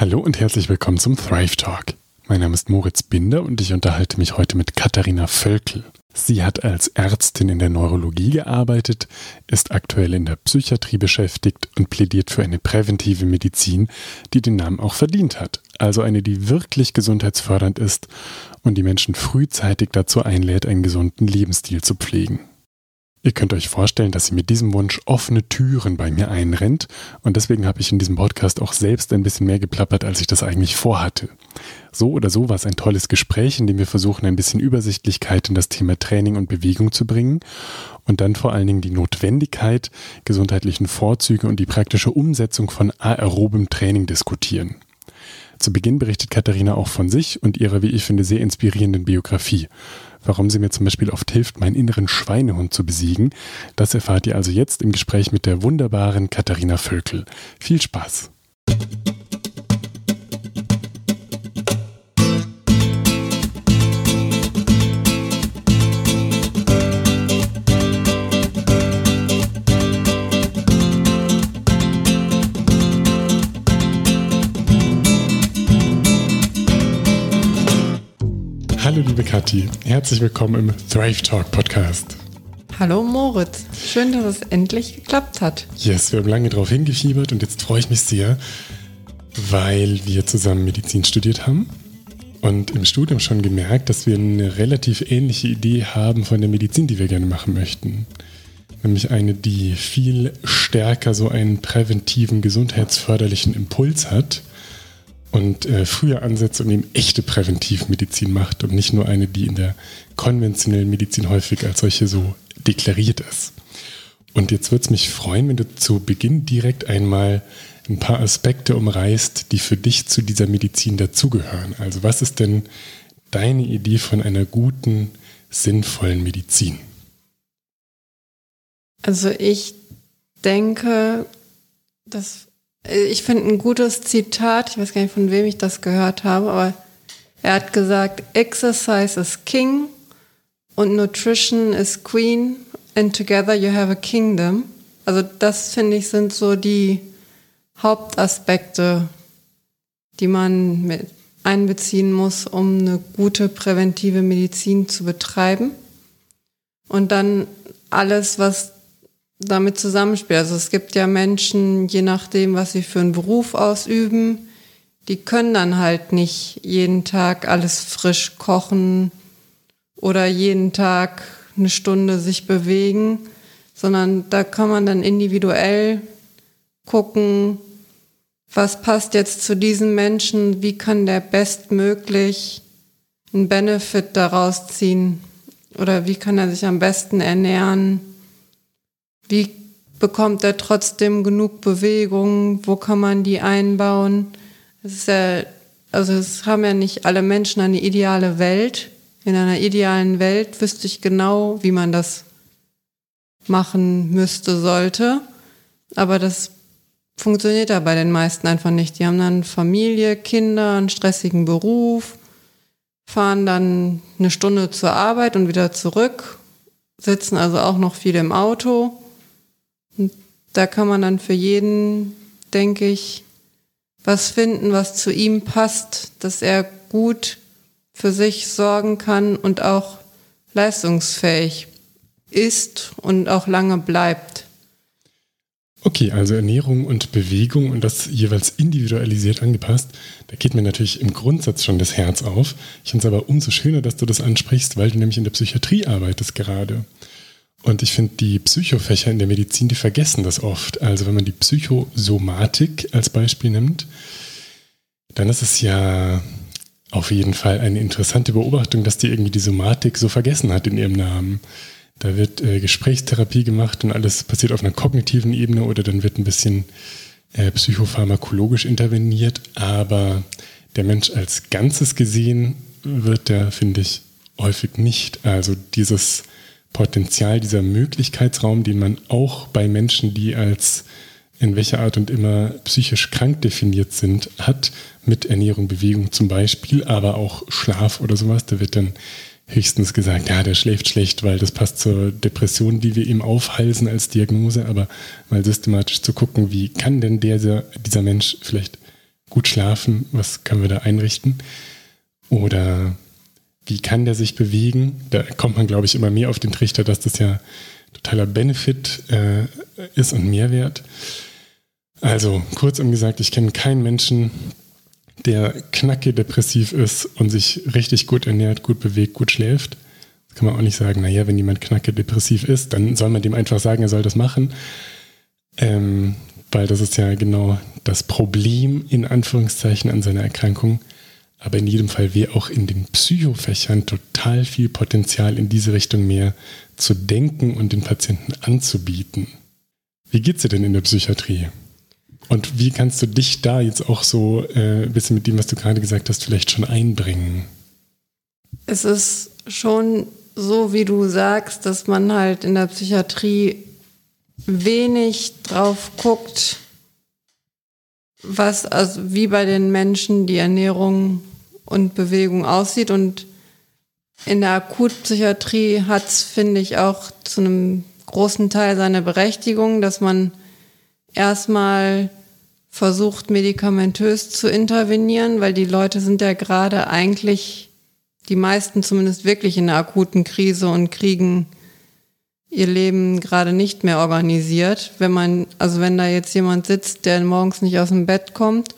Hallo und herzlich willkommen zum Thrive Talk. Mein Name ist Moritz Binder und ich unterhalte mich heute mit Katharina Völkel. Sie hat als Ärztin in der Neurologie gearbeitet, ist aktuell in der Psychiatrie beschäftigt und plädiert für eine präventive Medizin, die den Namen auch verdient hat. Also eine, die wirklich gesundheitsfördernd ist und die Menschen frühzeitig dazu einlädt, einen gesunden Lebensstil zu pflegen. Ihr könnt euch vorstellen, dass sie mit diesem Wunsch offene Türen bei mir einrennt und deswegen habe ich in diesem Podcast auch selbst ein bisschen mehr geplappert, als ich das eigentlich vorhatte. So oder so war es ein tolles Gespräch, in dem wir versuchen, ein bisschen Übersichtlichkeit in das Thema Training und Bewegung zu bringen und dann vor allen Dingen die Notwendigkeit, gesundheitlichen Vorzüge und die praktische Umsetzung von aerobem Training diskutieren. Zu Beginn berichtet Katharina auch von sich und ihrer, wie ich finde, sehr inspirierenden Biografie. Warum sie mir zum Beispiel oft hilft, meinen inneren Schweinehund zu besiegen, das erfahrt ihr also jetzt im Gespräch mit der wunderbaren Katharina Völkel. Viel Spaß! Hallo liebe Kathi, herzlich willkommen im Thrive Talk Podcast. Hallo Moritz, schön, dass es endlich geklappt hat. Yes, wir haben lange darauf hingefiebert und jetzt freue ich mich sehr, weil wir zusammen Medizin studiert haben und im Studium schon gemerkt, dass wir eine relativ ähnliche Idee haben von der Medizin, die wir gerne machen möchten. Nämlich eine, die viel stärker so einen präventiven, gesundheitsförderlichen Impuls hat und äh, früher ansetzt und eben echte Präventivmedizin macht und nicht nur eine, die in der konventionellen Medizin häufig als solche so deklariert ist. Und jetzt würde es mich freuen, wenn du zu Beginn direkt einmal ein paar Aspekte umreißt, die für dich zu dieser Medizin dazugehören. Also was ist denn deine Idee von einer guten, sinnvollen Medizin? Also ich denke, dass ich finde ein gutes Zitat, ich weiß gar nicht, von wem ich das gehört habe, aber er hat gesagt, Exercise is King und Nutrition is Queen and together you have a kingdom. Also das finde ich sind so die Hauptaspekte, die man mit einbeziehen muss, um eine gute präventive Medizin zu betreiben. Und dann alles, was damit zusammenspielt. Also es gibt ja Menschen, je nachdem, was sie für einen Beruf ausüben, die können dann halt nicht jeden Tag alles frisch kochen oder jeden Tag eine Stunde sich bewegen, sondern da kann man dann individuell gucken, was passt jetzt zu diesem Menschen, wie kann der bestmöglich einen Benefit daraus ziehen oder wie kann er sich am besten ernähren wie bekommt er trotzdem genug Bewegung? Wo kann man die einbauen? Es ist ja, also es haben ja nicht alle Menschen eine ideale Welt. In einer idealen Welt wüsste ich genau, wie man das machen müsste, sollte. Aber das funktioniert ja bei den meisten einfach nicht. Die haben dann Familie, Kinder, einen stressigen Beruf, fahren dann eine Stunde zur Arbeit und wieder zurück, sitzen also auch noch viel im Auto und da kann man dann für jeden, denke ich, was finden, was zu ihm passt, dass er gut für sich sorgen kann und auch leistungsfähig ist und auch lange bleibt. Okay, also Ernährung und Bewegung und das jeweils individualisiert angepasst, da geht mir natürlich im Grundsatz schon das Herz auf. Ich finde es aber umso schöner, dass du das ansprichst, weil du nämlich in der Psychiatrie arbeitest gerade. Und ich finde, die Psychofächer in der Medizin, die vergessen das oft. Also wenn man die Psychosomatik als Beispiel nimmt, dann ist es ja auf jeden Fall eine interessante Beobachtung, dass die irgendwie die Somatik so vergessen hat in ihrem Namen. Da wird äh, Gesprächstherapie gemacht und alles passiert auf einer kognitiven Ebene oder dann wird ein bisschen äh, psychopharmakologisch interveniert, aber der Mensch als Ganzes gesehen wird der, finde ich, häufig nicht. Also dieses Potenzial, dieser Möglichkeitsraum, den man auch bei Menschen, die als in welcher Art und immer psychisch krank definiert sind, hat, mit Ernährung, Bewegung zum Beispiel, aber auch Schlaf oder sowas. Da wird dann höchstens gesagt, ja, der schläft schlecht, weil das passt zur Depression, die wir ihm aufhalsen als Diagnose, aber mal systematisch zu gucken, wie kann denn dieser, dieser Mensch vielleicht gut schlafen? Was können wir da einrichten? Oder wie kann der sich bewegen? Da kommt man, glaube ich, immer mehr auf den Trichter, dass das ja totaler Benefit äh, ist und Mehrwert. Also, kurzum gesagt, ich kenne keinen Menschen, der knacke depressiv ist und sich richtig gut ernährt, gut bewegt, gut schläft. Das kann man auch nicht sagen, naja, wenn jemand knacke depressiv ist, dann soll man dem einfach sagen, er soll das machen. Ähm, weil das ist ja genau das Problem in Anführungszeichen an seiner Erkrankung. Aber in jedem Fall wäre auch in den Psychofächern total viel Potenzial in diese Richtung mehr zu denken und den Patienten anzubieten. Wie geht's dir denn in der Psychiatrie? Und wie kannst du dich da jetzt auch so äh, ein bisschen mit dem, was du gerade gesagt hast, vielleicht schon einbringen? Es ist schon so, wie du sagst, dass man halt in der Psychiatrie wenig drauf guckt, was, also wie bei den Menschen die Ernährung und Bewegung aussieht. Und in der Akutpsychiatrie hat es, finde ich, auch zu einem großen Teil seine Berechtigung, dass man erstmal versucht, medikamentös zu intervenieren, weil die Leute sind ja gerade eigentlich, die meisten zumindest wirklich in einer akuten Krise und kriegen ihr Leben gerade nicht mehr organisiert. Wenn man, also wenn da jetzt jemand sitzt, der morgens nicht aus dem Bett kommt,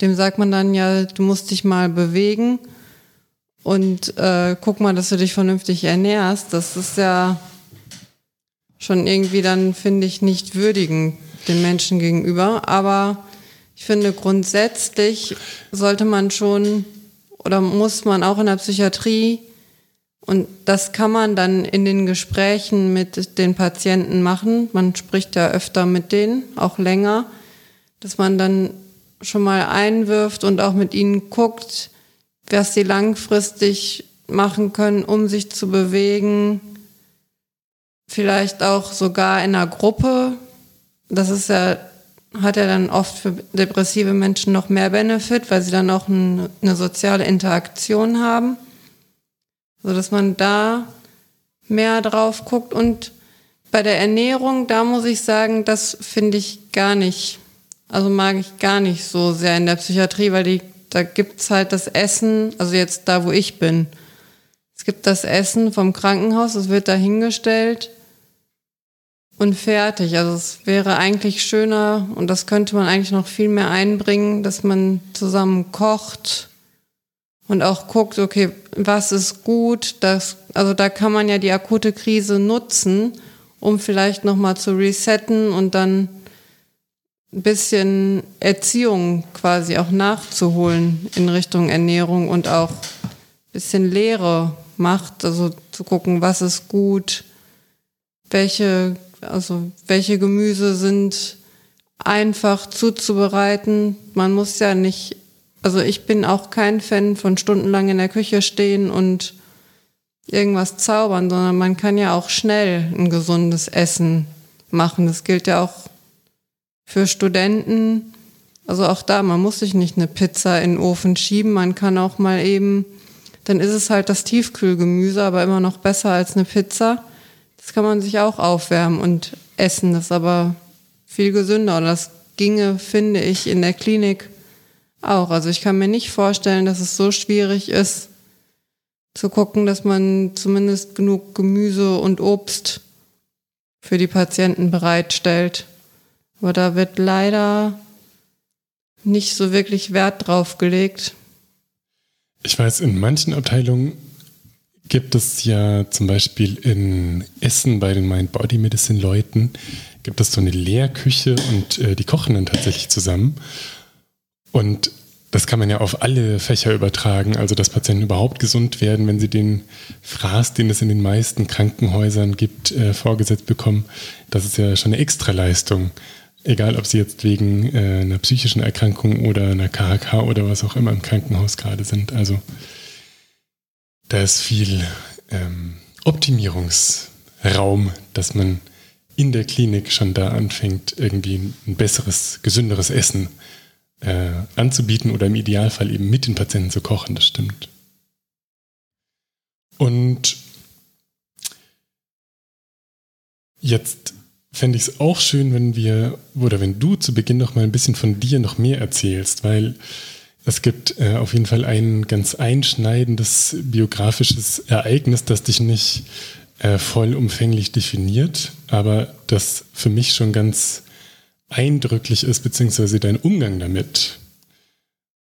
dem sagt man dann ja, du musst dich mal bewegen und äh, guck mal, dass du dich vernünftig ernährst. Das ist ja schon irgendwie dann, finde ich, nicht würdigend den Menschen gegenüber. Aber ich finde, grundsätzlich sollte man schon oder muss man auch in der Psychiatrie und das kann man dann in den Gesprächen mit den Patienten machen. Man spricht ja öfter mit denen, auch länger, dass man dann schon mal einwirft und auch mit ihnen guckt, was sie langfristig machen können, um sich zu bewegen. Vielleicht auch sogar in einer Gruppe. Das ist ja, hat ja dann oft für depressive Menschen noch mehr Benefit, weil sie dann auch eine, eine soziale Interaktion haben so dass man da mehr drauf guckt. Und bei der Ernährung, da muss ich sagen, das finde ich gar nicht, also mag ich gar nicht so sehr in der Psychiatrie, weil die, da gibt's halt das Essen, also jetzt da, wo ich bin. Es gibt das Essen vom Krankenhaus, es wird da hingestellt und fertig. Also es wäre eigentlich schöner und das könnte man eigentlich noch viel mehr einbringen, dass man zusammen kocht und auch guckt, okay, was ist gut, das, also da kann man ja die akute Krise nutzen, um vielleicht nochmal zu resetten und dann ein bisschen Erziehung quasi auch nachzuholen in Richtung Ernährung und auch ein bisschen Lehre macht, also zu gucken, was ist gut, welche, also welche Gemüse sind einfach zuzubereiten. Man muss ja nicht also ich bin auch kein Fan von stundenlang in der Küche stehen und irgendwas zaubern, sondern man kann ja auch schnell ein gesundes Essen machen. Das gilt ja auch für Studenten. Also auch da, man muss sich nicht eine Pizza in den Ofen schieben. Man kann auch mal eben, dann ist es halt das Tiefkühlgemüse, aber immer noch besser als eine Pizza. Das kann man sich auch aufwärmen und essen. Das ist aber viel gesünder. Und das ginge, finde ich, in der Klinik auch. Also ich kann mir nicht vorstellen, dass es so schwierig ist, zu gucken, dass man zumindest genug Gemüse und Obst für die Patienten bereitstellt. Aber da wird leider nicht so wirklich Wert drauf gelegt. Ich weiß, in manchen Abteilungen gibt es ja zum Beispiel in Essen bei den Mind-Body-Medicine-Leuten, gibt es so eine Lehrküche und äh, die kochen dann tatsächlich zusammen. Und das kann man ja auf alle Fächer übertragen, also dass Patienten überhaupt gesund werden, wenn sie den Fraß, den es in den meisten Krankenhäusern gibt, äh, vorgesetzt bekommen. Das ist ja schon eine Extraleistung. Egal, ob sie jetzt wegen äh, einer psychischen Erkrankung oder einer KHK oder was auch immer im Krankenhaus gerade sind. Also da ist viel ähm, Optimierungsraum, dass man in der Klinik schon da anfängt, irgendwie ein besseres, gesünderes Essen äh, anzubieten oder im Idealfall eben mit den Patienten zu kochen, das stimmt. Und jetzt fände ich es auch schön, wenn wir, oder wenn du zu Beginn noch mal ein bisschen von dir noch mehr erzählst, weil es gibt äh, auf jeden Fall ein ganz einschneidendes biografisches Ereignis, das dich nicht äh, vollumfänglich definiert, aber das für mich schon ganz eindrücklich ist, beziehungsweise dein Umgang damit.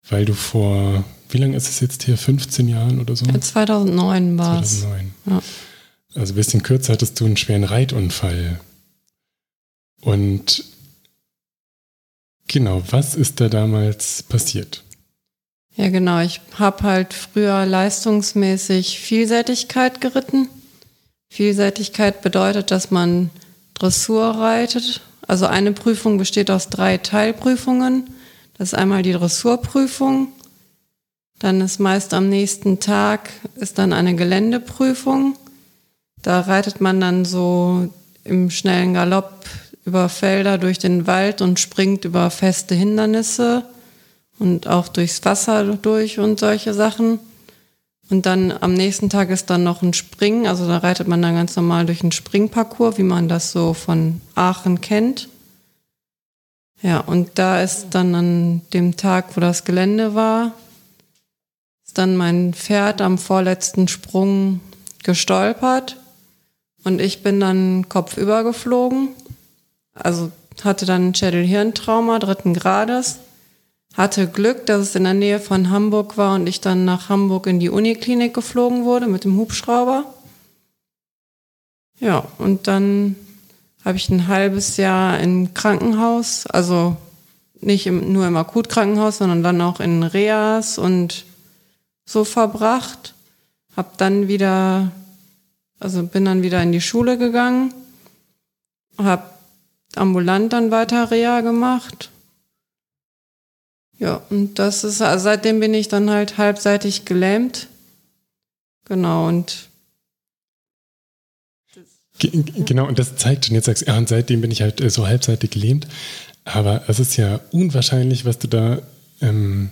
Weil du vor, wie lange ist es jetzt hier? 15 Jahren oder so? Ja, 2009 war es. 2009. Ja. Also ein bisschen kürzer hattest du einen schweren Reitunfall. Und genau, was ist da damals passiert? Ja, genau. Ich habe halt früher leistungsmäßig Vielseitigkeit geritten. Vielseitigkeit bedeutet, dass man Dressur reitet. Also eine Prüfung besteht aus drei Teilprüfungen. Das ist einmal die Dressurprüfung. Dann ist meist am nächsten Tag ist dann eine Geländeprüfung. Da reitet man dann so im schnellen Galopp über Felder durch den Wald und springt über feste Hindernisse und auch durchs Wasser durch und solche Sachen. Und dann am nächsten Tag ist dann noch ein Springen, also da reitet man dann ganz normal durch einen Springparcours, wie man das so von Aachen kennt. Ja, und da ist dann an dem Tag, wo das Gelände war, ist dann mein Pferd am vorletzten Sprung gestolpert und ich bin dann kopfüber geflogen also hatte dann ein Schädel-Hirntrauma dritten Grades, hatte Glück, dass es in der Nähe von Hamburg war und ich dann nach Hamburg in die Uniklinik geflogen wurde mit dem Hubschrauber. Ja, und dann habe ich ein halbes Jahr im Krankenhaus, also nicht im, nur im Akutkrankenhaus, sondern dann auch in Reas und so verbracht. Hab dann wieder, also bin dann wieder in die Schule gegangen, habe ambulant dann weiter Reha gemacht. Ja, und das ist, also seitdem bin ich dann halt halbseitig gelähmt. Genau, und Genau, und das zeigt schon, jetzt sagst du, ja, und seitdem bin ich halt äh, so halbseitig gelähmt. Aber es ist ja unwahrscheinlich, was du da ähm,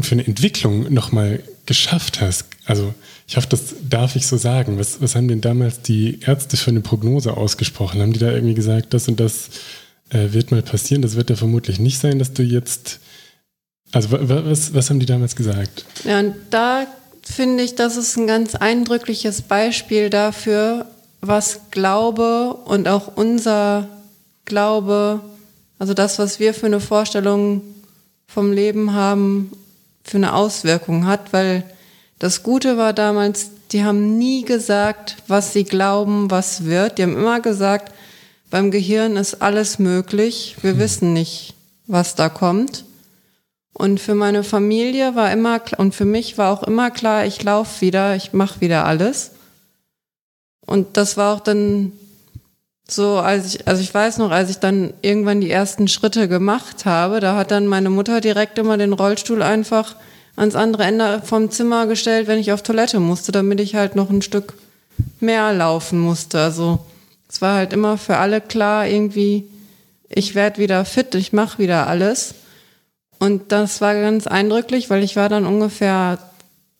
für eine Entwicklung nochmal geschafft hast. Also ich hoffe, das darf ich so sagen. Was, was haben denn damals die Ärzte für eine Prognose ausgesprochen? Haben die da irgendwie gesagt, das und das äh, wird mal passieren? Das wird ja vermutlich nicht sein, dass du jetzt. Also was, was haben die damals gesagt? Ja, und da finde ich, das ist ein ganz eindrückliches Beispiel dafür, was Glaube und auch unser Glaube, also das, was wir für eine Vorstellung vom Leben haben, für eine Auswirkung hat, weil das Gute war damals, die haben nie gesagt, was sie glauben, was wird. Die haben immer gesagt, beim Gehirn ist alles möglich. Wir mhm. wissen nicht, was da kommt. Und für meine Familie war immer und für mich war auch immer klar, ich laufe wieder, ich mache wieder alles. Und das war auch dann so, als ich, also ich weiß noch, als ich dann irgendwann die ersten Schritte gemacht habe, da hat dann meine Mutter direkt immer den Rollstuhl einfach ans andere Ende vom Zimmer gestellt, wenn ich auf Toilette musste, damit ich halt noch ein Stück mehr laufen musste. Also es war halt immer für alle klar, irgendwie, ich werde wieder fit, ich mache wieder alles. Und das war ganz eindrücklich, weil ich war dann ungefähr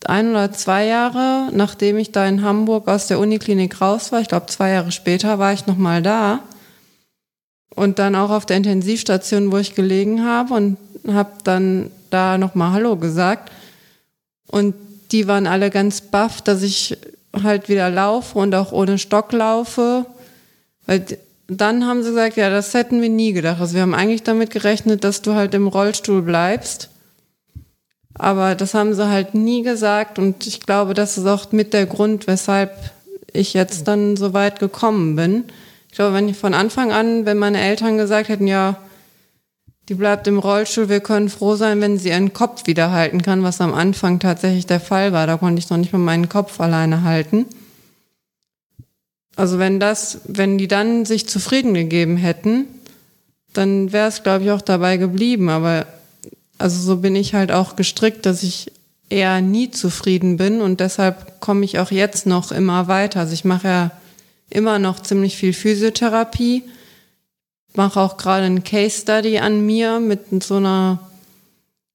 ein oder zwei Jahre, nachdem ich da in Hamburg aus der Uniklinik raus war, ich glaube zwei Jahre später, war ich nochmal da. Und dann auch auf der Intensivstation, wo ich gelegen habe und habe dann da nochmal Hallo gesagt. Und die waren alle ganz baff, dass ich halt wieder laufe und auch ohne Stock laufe. Weil dann haben sie gesagt, ja, das hätten wir nie gedacht. Also wir haben eigentlich damit gerechnet, dass du halt im Rollstuhl bleibst. Aber das haben sie halt nie gesagt und ich glaube, das ist auch mit der Grund, weshalb ich jetzt dann so weit gekommen bin. Ich glaube, wenn ich von Anfang an, wenn meine Eltern gesagt hätten, ja, die bleibt im Rollstuhl. Wir können froh sein, wenn sie ihren Kopf wieder halten kann, was am Anfang tatsächlich der Fall war. Da konnte ich noch nicht mal meinen Kopf alleine halten. Also wenn das, wenn die dann sich zufrieden gegeben hätten, dann wäre es, glaube ich, auch dabei geblieben. Aber also so bin ich halt auch gestrickt, dass ich eher nie zufrieden bin und deshalb komme ich auch jetzt noch immer weiter. Also ich mache ja immer noch ziemlich viel Physiotherapie mache auch gerade ein Case Study an mir mit so einer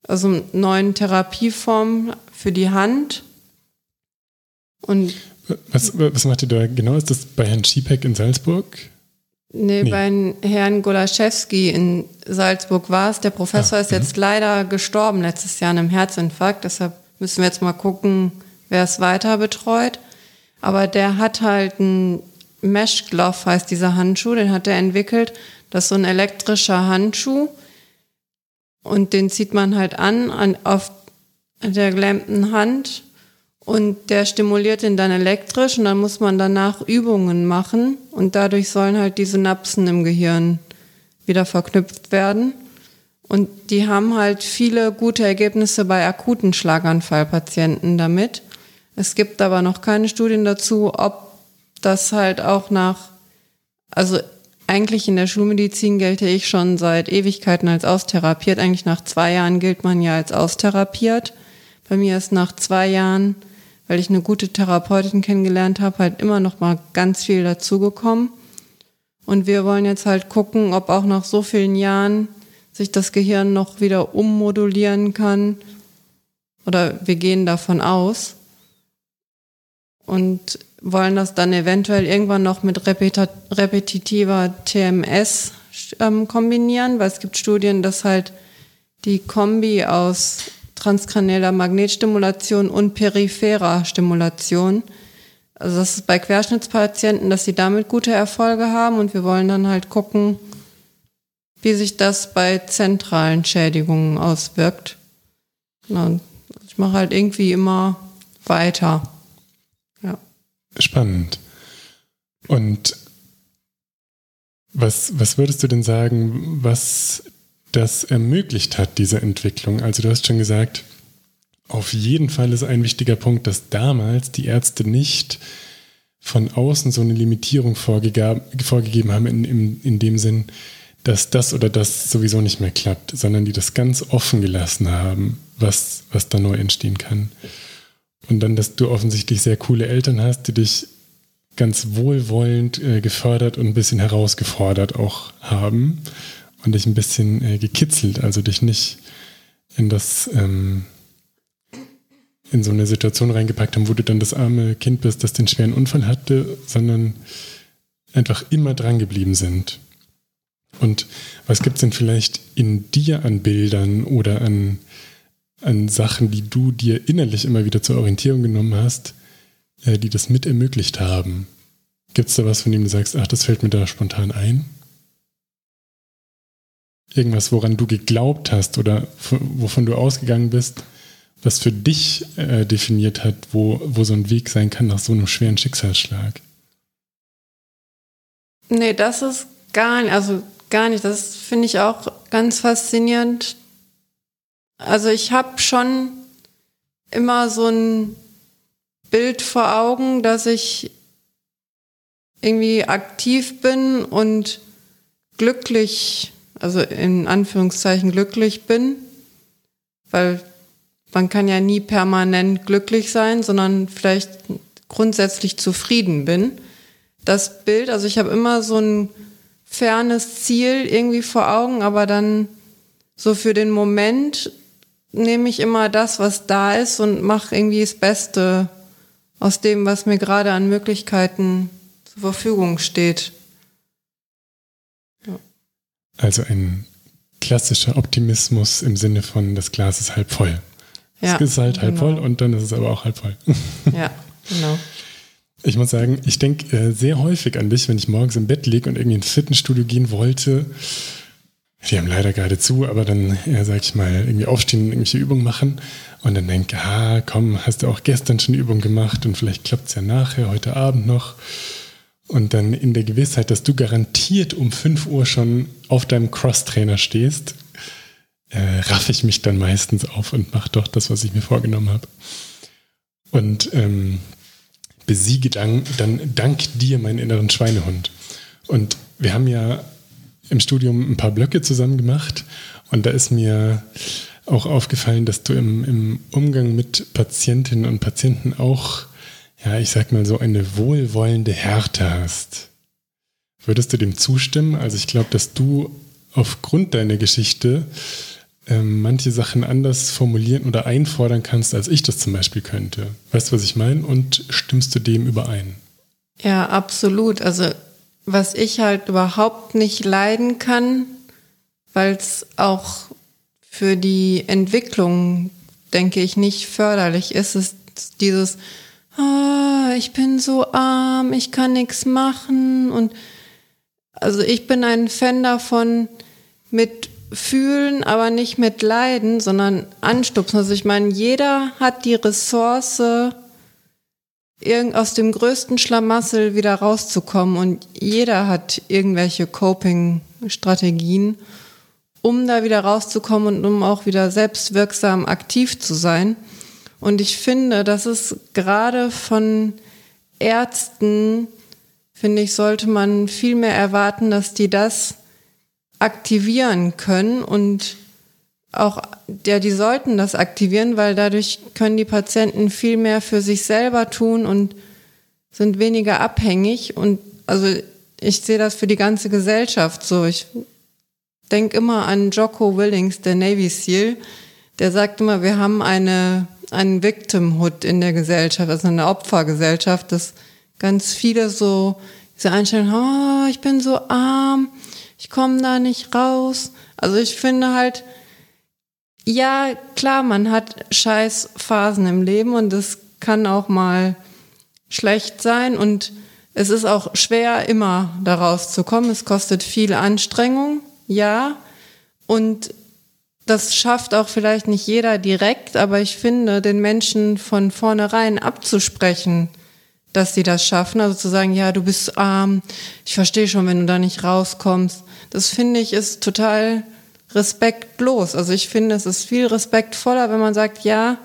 also neuen Therapieform für die Hand. Und was, was macht ihr da genau? Ist das bei Herrn Schiepeck in Salzburg? Nee, nee. bei Herrn Golaschewski in Salzburg war es. Der Professor ah, ist jetzt leider gestorben letztes Jahr an einem Herzinfarkt. Deshalb müssen wir jetzt mal gucken, wer es weiter betreut. Aber der hat halt ein Mesh Glove, heißt dieser Handschuh, den hat er entwickelt. Das ist so ein elektrischer Handschuh. Und den zieht man halt an, an auf der gelähmten Hand und der stimuliert ihn dann elektrisch und dann muss man danach Übungen machen und dadurch sollen halt die Synapsen im Gehirn wieder verknüpft werden. Und die haben halt viele gute Ergebnisse bei akuten Schlaganfallpatienten damit. Es gibt aber noch keine Studien dazu, ob das halt auch nach, also eigentlich in der Schulmedizin gelte ich schon seit Ewigkeiten als austherapiert. Eigentlich nach zwei Jahren gilt man ja als austherapiert. Bei mir ist nach zwei Jahren weil ich eine gute Therapeutin kennengelernt habe, halt immer noch mal ganz viel dazugekommen. Und wir wollen jetzt halt gucken, ob auch nach so vielen Jahren sich das Gehirn noch wieder ummodulieren kann. Oder wir gehen davon aus. Und wollen das dann eventuell irgendwann noch mit repetitiver TMS ähm, kombinieren, weil es gibt Studien, dass halt die Kombi aus transkranieller Magnetstimulation und peripherer Stimulation. Also das ist bei Querschnittspatienten, dass sie damit gute Erfolge haben und wir wollen dann halt gucken, wie sich das bei zentralen Schädigungen auswirkt. Genau. Ich mache halt irgendwie immer weiter. Ja. Spannend. Und was, was würdest du denn sagen, was das ermöglicht hat, diese Entwicklung. Also du hast schon gesagt, auf jeden Fall ist ein wichtiger Punkt, dass damals die Ärzte nicht von außen so eine Limitierung vorgegeben haben, in, in, in dem Sinn, dass das oder das sowieso nicht mehr klappt, sondern die das ganz offen gelassen haben, was, was da neu entstehen kann. Und dann, dass du offensichtlich sehr coole Eltern hast, die dich ganz wohlwollend äh, gefördert und ein bisschen herausgefordert auch haben und dich ein bisschen äh, gekitzelt, also dich nicht in das ähm, in so eine Situation reingepackt haben, wo du dann das arme Kind bist, das den schweren Unfall hatte, sondern einfach immer dran geblieben sind. Und was gibt es denn vielleicht in dir an Bildern oder an, an Sachen, die du dir innerlich immer wieder zur Orientierung genommen hast, äh, die das mit ermöglicht haben? Gibt es da was, von dem du sagst, ach, das fällt mir da spontan ein? Irgendwas, woran du geglaubt hast oder wovon du ausgegangen bist, was für dich äh, definiert hat, wo, wo so ein Weg sein kann nach so einem schweren Schicksalsschlag? Nee, das ist gar nicht, also gar nicht. Das finde ich auch ganz faszinierend. Also ich habe schon immer so ein Bild vor Augen, dass ich irgendwie aktiv bin und glücklich also in Anführungszeichen glücklich bin, weil man kann ja nie permanent glücklich sein, sondern vielleicht grundsätzlich zufrieden bin. Das Bild, also ich habe immer so ein fernes Ziel irgendwie vor Augen, aber dann so für den Moment nehme ich immer das, was da ist und mache irgendwie das Beste aus dem, was mir gerade an Möglichkeiten zur Verfügung steht. Also ein klassischer Optimismus im Sinne von, das Glas ist halb voll. Ja, es ist halt halb genau. voll und dann ist es aber auch halb voll. Ja, genau. Ich muss sagen, ich denke äh, sehr häufig an dich, wenn ich morgens im Bett liege und irgendwie ins Fitnessstudio gehen wollte. Die haben leider gerade zu, aber dann, ja, sag ich mal, irgendwie aufstehen und irgendwelche Übungen machen und dann denke, ah, komm, hast du auch gestern schon die Übung gemacht und vielleicht klappt es ja nachher, heute Abend noch. Und dann in der Gewissheit, dass du garantiert um 5 Uhr schon auf deinem Cross-Trainer stehst, äh, raff ich mich dann meistens auf und mache doch das, was ich mir vorgenommen habe. Und ähm, besiege dann, dann dank dir meinen inneren Schweinehund. Und wir haben ja im Studium ein paar Blöcke zusammen gemacht und da ist mir auch aufgefallen, dass du im, im Umgang mit Patientinnen und Patienten auch ja, ich sag mal so eine wohlwollende Härte hast. Würdest du dem zustimmen? Also ich glaube, dass du aufgrund deiner Geschichte ähm, manche Sachen anders formulieren oder einfordern kannst, als ich das zum Beispiel könnte. Weißt du, was ich meine? Und stimmst du dem überein? Ja, absolut. Also was ich halt überhaupt nicht leiden kann, weil es auch für die Entwicklung, denke ich, nicht förderlich ist, ist dieses, ah, ich bin so arm, ich kann nichts machen und also ich bin ein Fan davon, mit fühlen, aber nicht mit leiden, sondern anstupsen. Also ich meine, jeder hat die Ressource, aus dem größten Schlamassel wieder rauszukommen und jeder hat irgendwelche Coping-Strategien, um da wieder rauszukommen und um auch wieder selbstwirksam aktiv zu sein. Und ich finde, dass es gerade von Ärzten, finde ich, sollte man viel mehr erwarten, dass die das aktivieren können und auch, ja, die sollten das aktivieren, weil dadurch können die Patienten viel mehr für sich selber tun und sind weniger abhängig. Und also ich sehe das für die ganze Gesellschaft so. Ich denke immer an Jocko Willings, der Navy SEAL. Der sagt immer, wir haben eine, einen Victimhood in der Gesellschaft, also eine Opfergesellschaft, dass ganz viele so diese Einstellung, oh, ich bin so arm, ich komme da nicht raus. Also ich finde halt, ja, klar, man hat scheiß Phasen im Leben und es kann auch mal schlecht sein und es ist auch schwer, immer daraus zu kommen. Es kostet viel Anstrengung, ja. Und das schafft auch vielleicht nicht jeder direkt, aber ich finde, den Menschen von vornherein abzusprechen, dass sie das schaffen, also zu sagen, ja, du bist arm, ich verstehe schon, wenn du da nicht rauskommst, das finde ich ist total respektlos. Also ich finde, es ist viel respektvoller, wenn man sagt, ja,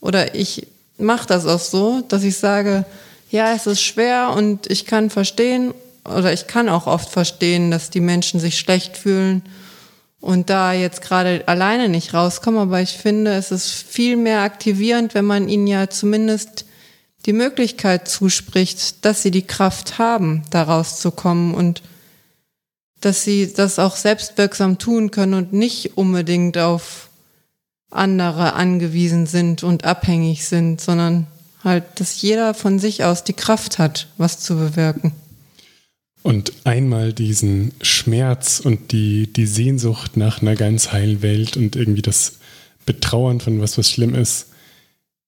oder ich mache das auch so, dass ich sage, ja, es ist schwer und ich kann verstehen, oder ich kann auch oft verstehen, dass die Menschen sich schlecht fühlen und da jetzt gerade alleine nicht rauskommen, aber ich finde, es ist viel mehr aktivierend, wenn man ihnen ja zumindest die Möglichkeit zuspricht, dass sie die Kraft haben, da rauszukommen und dass sie das auch selbstwirksam tun können und nicht unbedingt auf andere angewiesen sind und abhängig sind, sondern halt, dass jeder von sich aus die Kraft hat, was zu bewirken. Und einmal diesen Schmerz und die, die Sehnsucht nach einer ganz heilen Welt und irgendwie das Betrauern von was, was schlimm ist,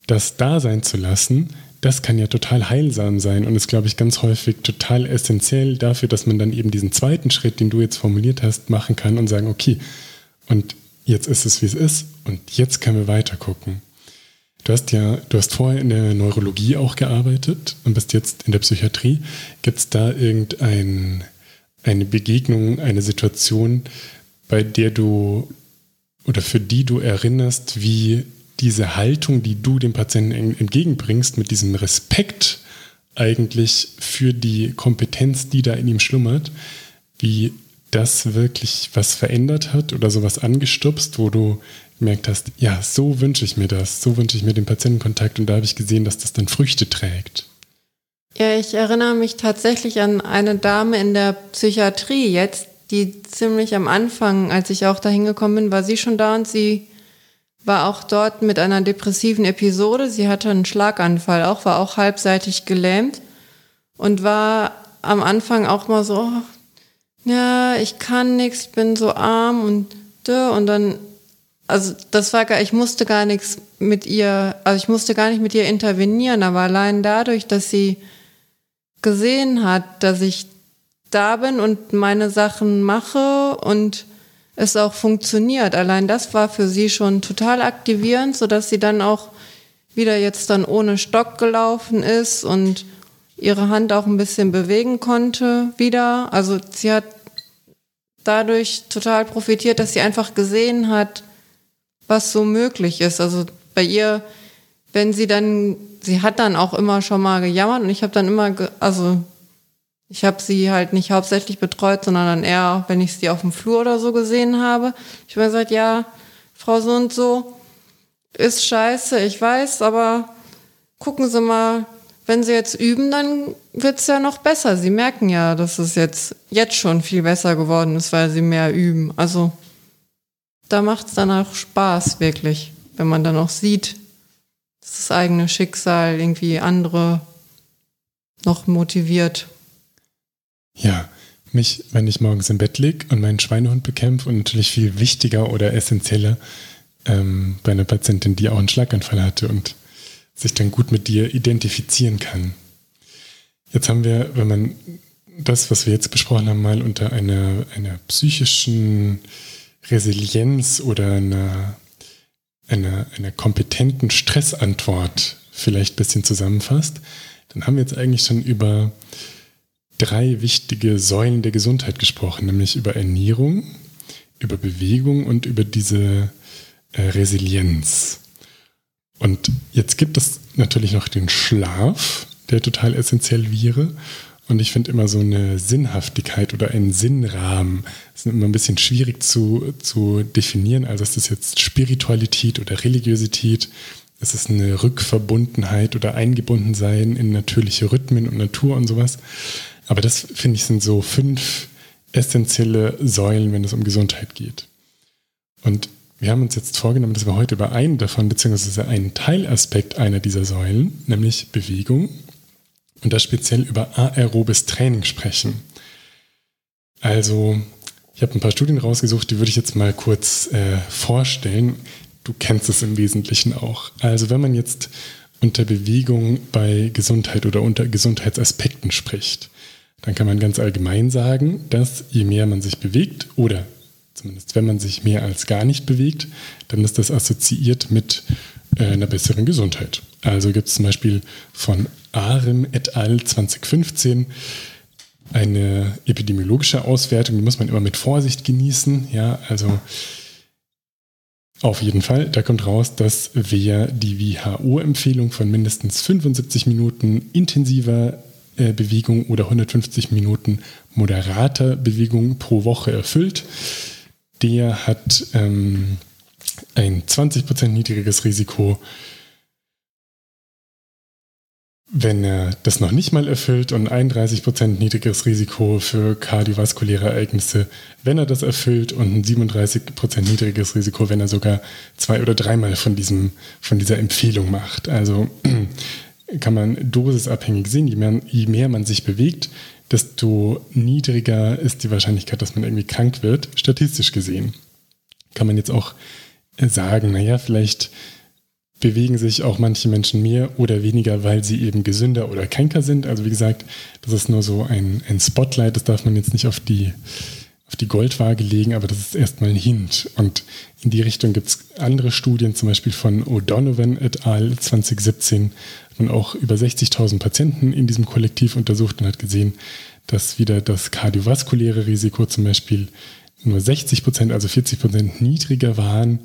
das da sein zu lassen, das kann ja total heilsam sein und ist, glaube ich, ganz häufig total essentiell dafür, dass man dann eben diesen zweiten Schritt, den du jetzt formuliert hast, machen kann und sagen, okay, und jetzt ist es, wie es ist und jetzt können wir weiter gucken. Du hast ja, du hast vorher in der Neurologie auch gearbeitet und bist jetzt in der Psychiatrie. Gibt es da irgendeine Begegnung, eine Situation, bei der du oder für die du erinnerst, wie diese Haltung, die du dem Patienten entgegenbringst, mit diesem Respekt eigentlich für die Kompetenz, die da in ihm schlummert, wie das wirklich was verändert hat oder sowas angestupst, wo du gemerkt hast, ja, so wünsche ich mir das, so wünsche ich mir den Patientenkontakt und da habe ich gesehen, dass das dann Früchte trägt. Ja, ich erinnere mich tatsächlich an eine Dame in der Psychiatrie jetzt, die ziemlich am Anfang, als ich auch da hingekommen bin, war sie schon da und sie war auch dort mit einer depressiven Episode. Sie hatte einen Schlaganfall, auch war auch halbseitig gelähmt und war am Anfang auch mal so, oh, ja, ich kann nichts, ich bin so arm und und dann, also das war gar, ich musste gar nichts mit ihr, also ich musste gar nicht mit ihr intervenieren, aber allein dadurch, dass sie gesehen hat, dass ich da bin und meine Sachen mache und es auch funktioniert. Allein das war für sie schon total aktivierend, sodass sie dann auch wieder jetzt dann ohne Stock gelaufen ist und ihre Hand auch ein bisschen bewegen konnte wieder. Also sie hat dadurch total profitiert, dass sie einfach gesehen hat, was so möglich ist. Also bei ihr, wenn sie dann, sie hat dann auch immer schon mal gejammert und ich habe dann immer, also ich habe sie halt nicht hauptsächlich betreut, sondern dann eher, wenn ich sie auf dem Flur oder so gesehen habe. Ich habe gesagt, ja, Frau so und so, ist scheiße, ich weiß, aber gucken Sie mal, wenn Sie jetzt üben, dann wird es ja noch besser. Sie merken ja, dass es jetzt, jetzt schon viel besser geworden ist, weil Sie mehr üben. Also da macht es dann auch Spaß, wirklich, wenn man dann auch sieht, dass das eigene Schicksal irgendwie andere noch motiviert. Ja, mich, wenn ich morgens im Bett liege und meinen Schweinehund bekämpfe und natürlich viel wichtiger oder essentieller ähm, bei einer Patientin, die auch einen Schlaganfall hatte und sich dann gut mit dir identifizieren kann. Jetzt haben wir, wenn man das, was wir jetzt besprochen haben, mal unter einer, einer psychischen Resilienz oder einer, einer, einer kompetenten Stressantwort vielleicht ein bisschen zusammenfasst, dann haben wir jetzt eigentlich schon über drei wichtige Säulen der Gesundheit gesprochen, nämlich über Ernährung, über Bewegung und über diese äh, Resilienz. Und jetzt gibt es natürlich noch den Schlaf, der total essentiell wäre. Und ich finde immer so eine Sinnhaftigkeit oder einen Sinnrahmen, ist immer ein bisschen schwierig zu, zu definieren. Also ist das jetzt Spiritualität oder Religiosität? Ist es eine Rückverbundenheit oder Eingebundensein in natürliche Rhythmen und Natur und sowas? Aber das, finde ich, sind so fünf essentielle Säulen, wenn es um Gesundheit geht. Und wir haben uns jetzt vorgenommen, dass wir heute über einen davon, beziehungsweise einen Teilaspekt einer dieser Säulen, nämlich Bewegung, und da speziell über aerobes Training sprechen. Also, ich habe ein paar Studien rausgesucht, die würde ich jetzt mal kurz äh, vorstellen. Du kennst es im Wesentlichen auch. Also, wenn man jetzt unter Bewegung bei Gesundheit oder unter Gesundheitsaspekten spricht, dann kann man ganz allgemein sagen, dass je mehr man sich bewegt oder zumindest wenn man sich mehr als gar nicht bewegt, dann ist das assoziiert mit äh, einer besseren Gesundheit. Also gibt es zum Beispiel von Arim et al. 2015 eine epidemiologische Auswertung, die muss man immer mit Vorsicht genießen. Ja, also auf jeden Fall, da kommt raus, dass wer die WHO-Empfehlung von mindestens 75 Minuten intensiver äh, Bewegung oder 150 Minuten moderater Bewegung pro Woche erfüllt, der hat ähm, ein 20% niedrigeres Risiko wenn er das noch nicht mal erfüllt und 31% niedrigeres Risiko für kardiovaskuläre Ereignisse, wenn er das erfüllt und ein 37% niedrigeres Risiko, wenn er sogar zwei oder dreimal von, diesem, von dieser Empfehlung macht. Also kann man dosisabhängig sehen, je mehr, je mehr man sich bewegt, desto niedriger ist die Wahrscheinlichkeit, dass man irgendwie krank wird, statistisch gesehen. Kann man jetzt auch sagen, naja, vielleicht bewegen sich auch manche Menschen mehr oder weniger, weil sie eben gesünder oder kränker sind. Also wie gesagt, das ist nur so ein, ein Spotlight, das darf man jetzt nicht auf die, auf die Goldwaage legen, aber das ist erstmal ein Hint. Und in die Richtung gibt es andere Studien, zum Beispiel von O'Donovan et al. 2017, hat man auch über 60.000 Patienten in diesem Kollektiv untersucht und hat gesehen, dass wieder das kardiovaskuläre Risiko zum Beispiel nur 60 Prozent, also 40 Prozent niedriger waren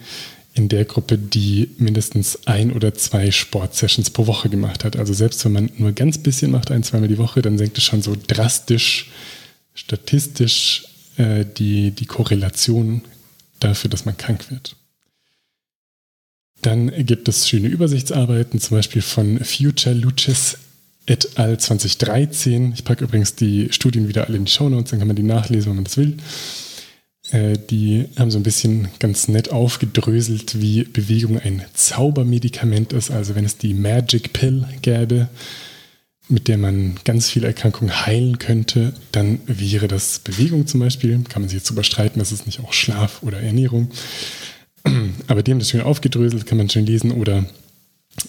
in der Gruppe, die mindestens ein oder zwei Sportsessions pro Woche gemacht hat. Also selbst wenn man nur ganz bisschen macht, ein, zweimal die Woche, dann senkt es schon so drastisch, statistisch äh, die, die Korrelation dafür, dass man krank wird. Dann gibt es schöne Übersichtsarbeiten, zum Beispiel von Future Lucis et al. 2013. Ich packe übrigens die Studien wieder alle in die Show Notes, dann kann man die nachlesen, wenn man das will. Äh, die haben so ein bisschen ganz nett aufgedröselt, wie Bewegung ein Zaubermedikament ist. Also wenn es die Magic Pill gäbe, mit der man ganz viele Erkrankungen heilen könnte, dann wäre das Bewegung zum Beispiel. Kann man sich jetzt überstreiten, das ist nicht auch Schlaf oder Ernährung. Aber die haben das schön aufgedröselt, kann man schön lesen. Oder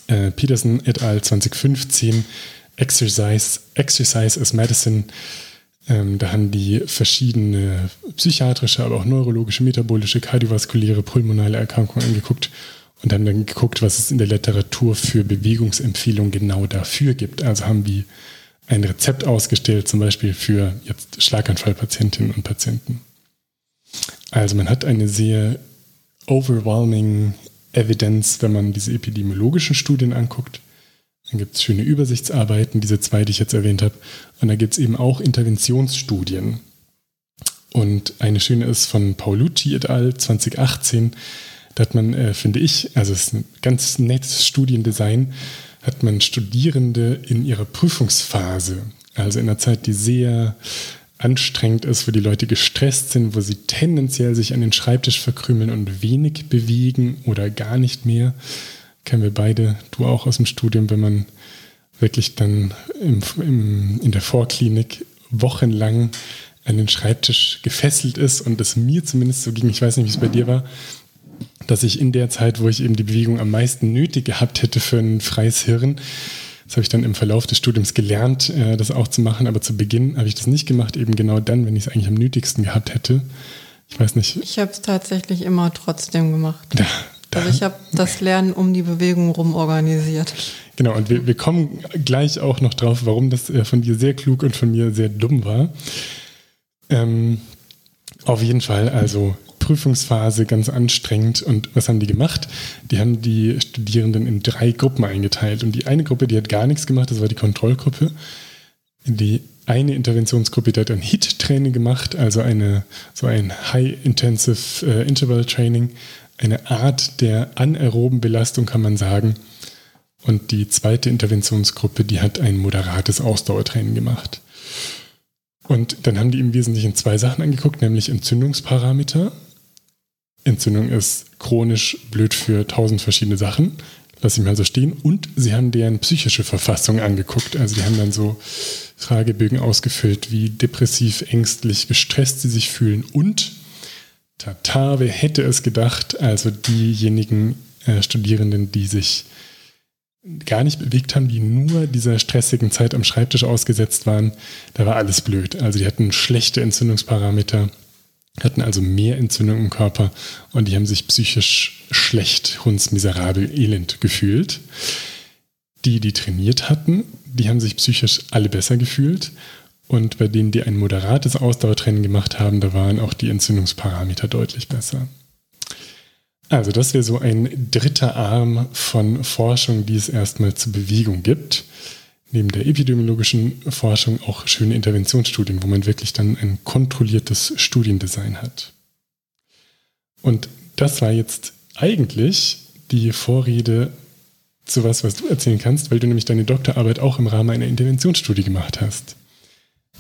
äh, Peterson et al. 2015, Exercise, Exercise as Medicine ähm, da haben die verschiedene psychiatrische, aber auch neurologische, metabolische, kardiovaskuläre, pulmonale Erkrankungen angeguckt und haben dann geguckt, was es in der Literatur für Bewegungsempfehlungen genau dafür gibt. Also haben die ein Rezept ausgestellt, zum Beispiel für jetzt Schlaganfallpatientinnen und Patienten. Also man hat eine sehr overwhelming Evidenz, wenn man diese epidemiologischen Studien anguckt. Dann gibt es schöne Übersichtsarbeiten, diese zwei, die ich jetzt erwähnt habe. Und da gibt es eben auch Interventionsstudien. Und eine schöne ist von Paolucci et al. 2018. Da hat man, äh, finde ich, also es ist ein ganz nettes Studiendesign, hat man Studierende in ihrer Prüfungsphase, also in einer Zeit, die sehr anstrengend ist, wo die Leute gestresst sind, wo sie tendenziell sich an den Schreibtisch verkrümeln und wenig bewegen oder gar nicht mehr, kennen wir beide, du auch aus dem Studium, wenn man wirklich dann im, im, in der Vorklinik wochenlang an den Schreibtisch gefesselt ist und es mir zumindest so ging, ich weiß nicht, wie es bei dir war, dass ich in der Zeit, wo ich eben die Bewegung am meisten nötig gehabt hätte für ein freies Hirn, das habe ich dann im Verlauf des Studiums gelernt, äh, das auch zu machen, aber zu Beginn habe ich das nicht gemacht, eben genau dann, wenn ich es eigentlich am nötigsten gehabt hätte. Ich weiß nicht. Ich habe es tatsächlich immer trotzdem gemacht. Da. Also ich habe das Lernen um die Bewegung rum organisiert. Genau, und wir, wir kommen gleich auch noch drauf, warum das äh, von dir sehr klug und von mir sehr dumm war. Ähm, auf jeden Fall, also Prüfungsphase ganz anstrengend. Und was haben die gemacht? Die haben die Studierenden in drei Gruppen eingeteilt. Und die eine Gruppe, die hat gar nichts gemacht, das war die Kontrollgruppe. Die eine Interventionsgruppe, die hat ein HIT-Training gemacht, also eine, so ein High-Intensive äh, Interval Training, eine Art der anaeroben Belastung, kann man sagen. Und die zweite Interventionsgruppe, die hat ein moderates Ausdauertraining gemacht. Und dann haben die im Wesentlichen zwei Sachen angeguckt, nämlich Entzündungsparameter. Entzündung ist chronisch blöd für tausend verschiedene Sachen. Lass ich mal so stehen. Und sie haben deren psychische Verfassung angeguckt. Also die haben dann so Fragebögen ausgefüllt, wie depressiv, ängstlich, gestresst sie sich fühlen. Und, tata, wer hätte es gedacht, also diejenigen äh, Studierenden, die sich gar nicht bewegt haben, die nur dieser stressigen Zeit am Schreibtisch ausgesetzt waren, da war alles blöd. Also die hatten schlechte Entzündungsparameter, hatten also mehr Entzündung im Körper und die haben sich psychisch schlecht, hundsmiserabel, elend gefühlt. Die, die trainiert hatten, die haben sich psychisch alle besser gefühlt. Und bei denen, die ein moderates Ausdauertraining gemacht haben, da waren auch die Entzündungsparameter deutlich besser. Also das wäre so ein dritter Arm von Forschung, die es erstmal zur Bewegung gibt. Neben der epidemiologischen Forschung auch schöne Interventionsstudien, wo man wirklich dann ein kontrolliertes Studiendesign hat. Und das war jetzt eigentlich die Vorrede zu was, was du erzählen kannst, weil du nämlich deine Doktorarbeit auch im Rahmen einer Interventionsstudie gemacht hast.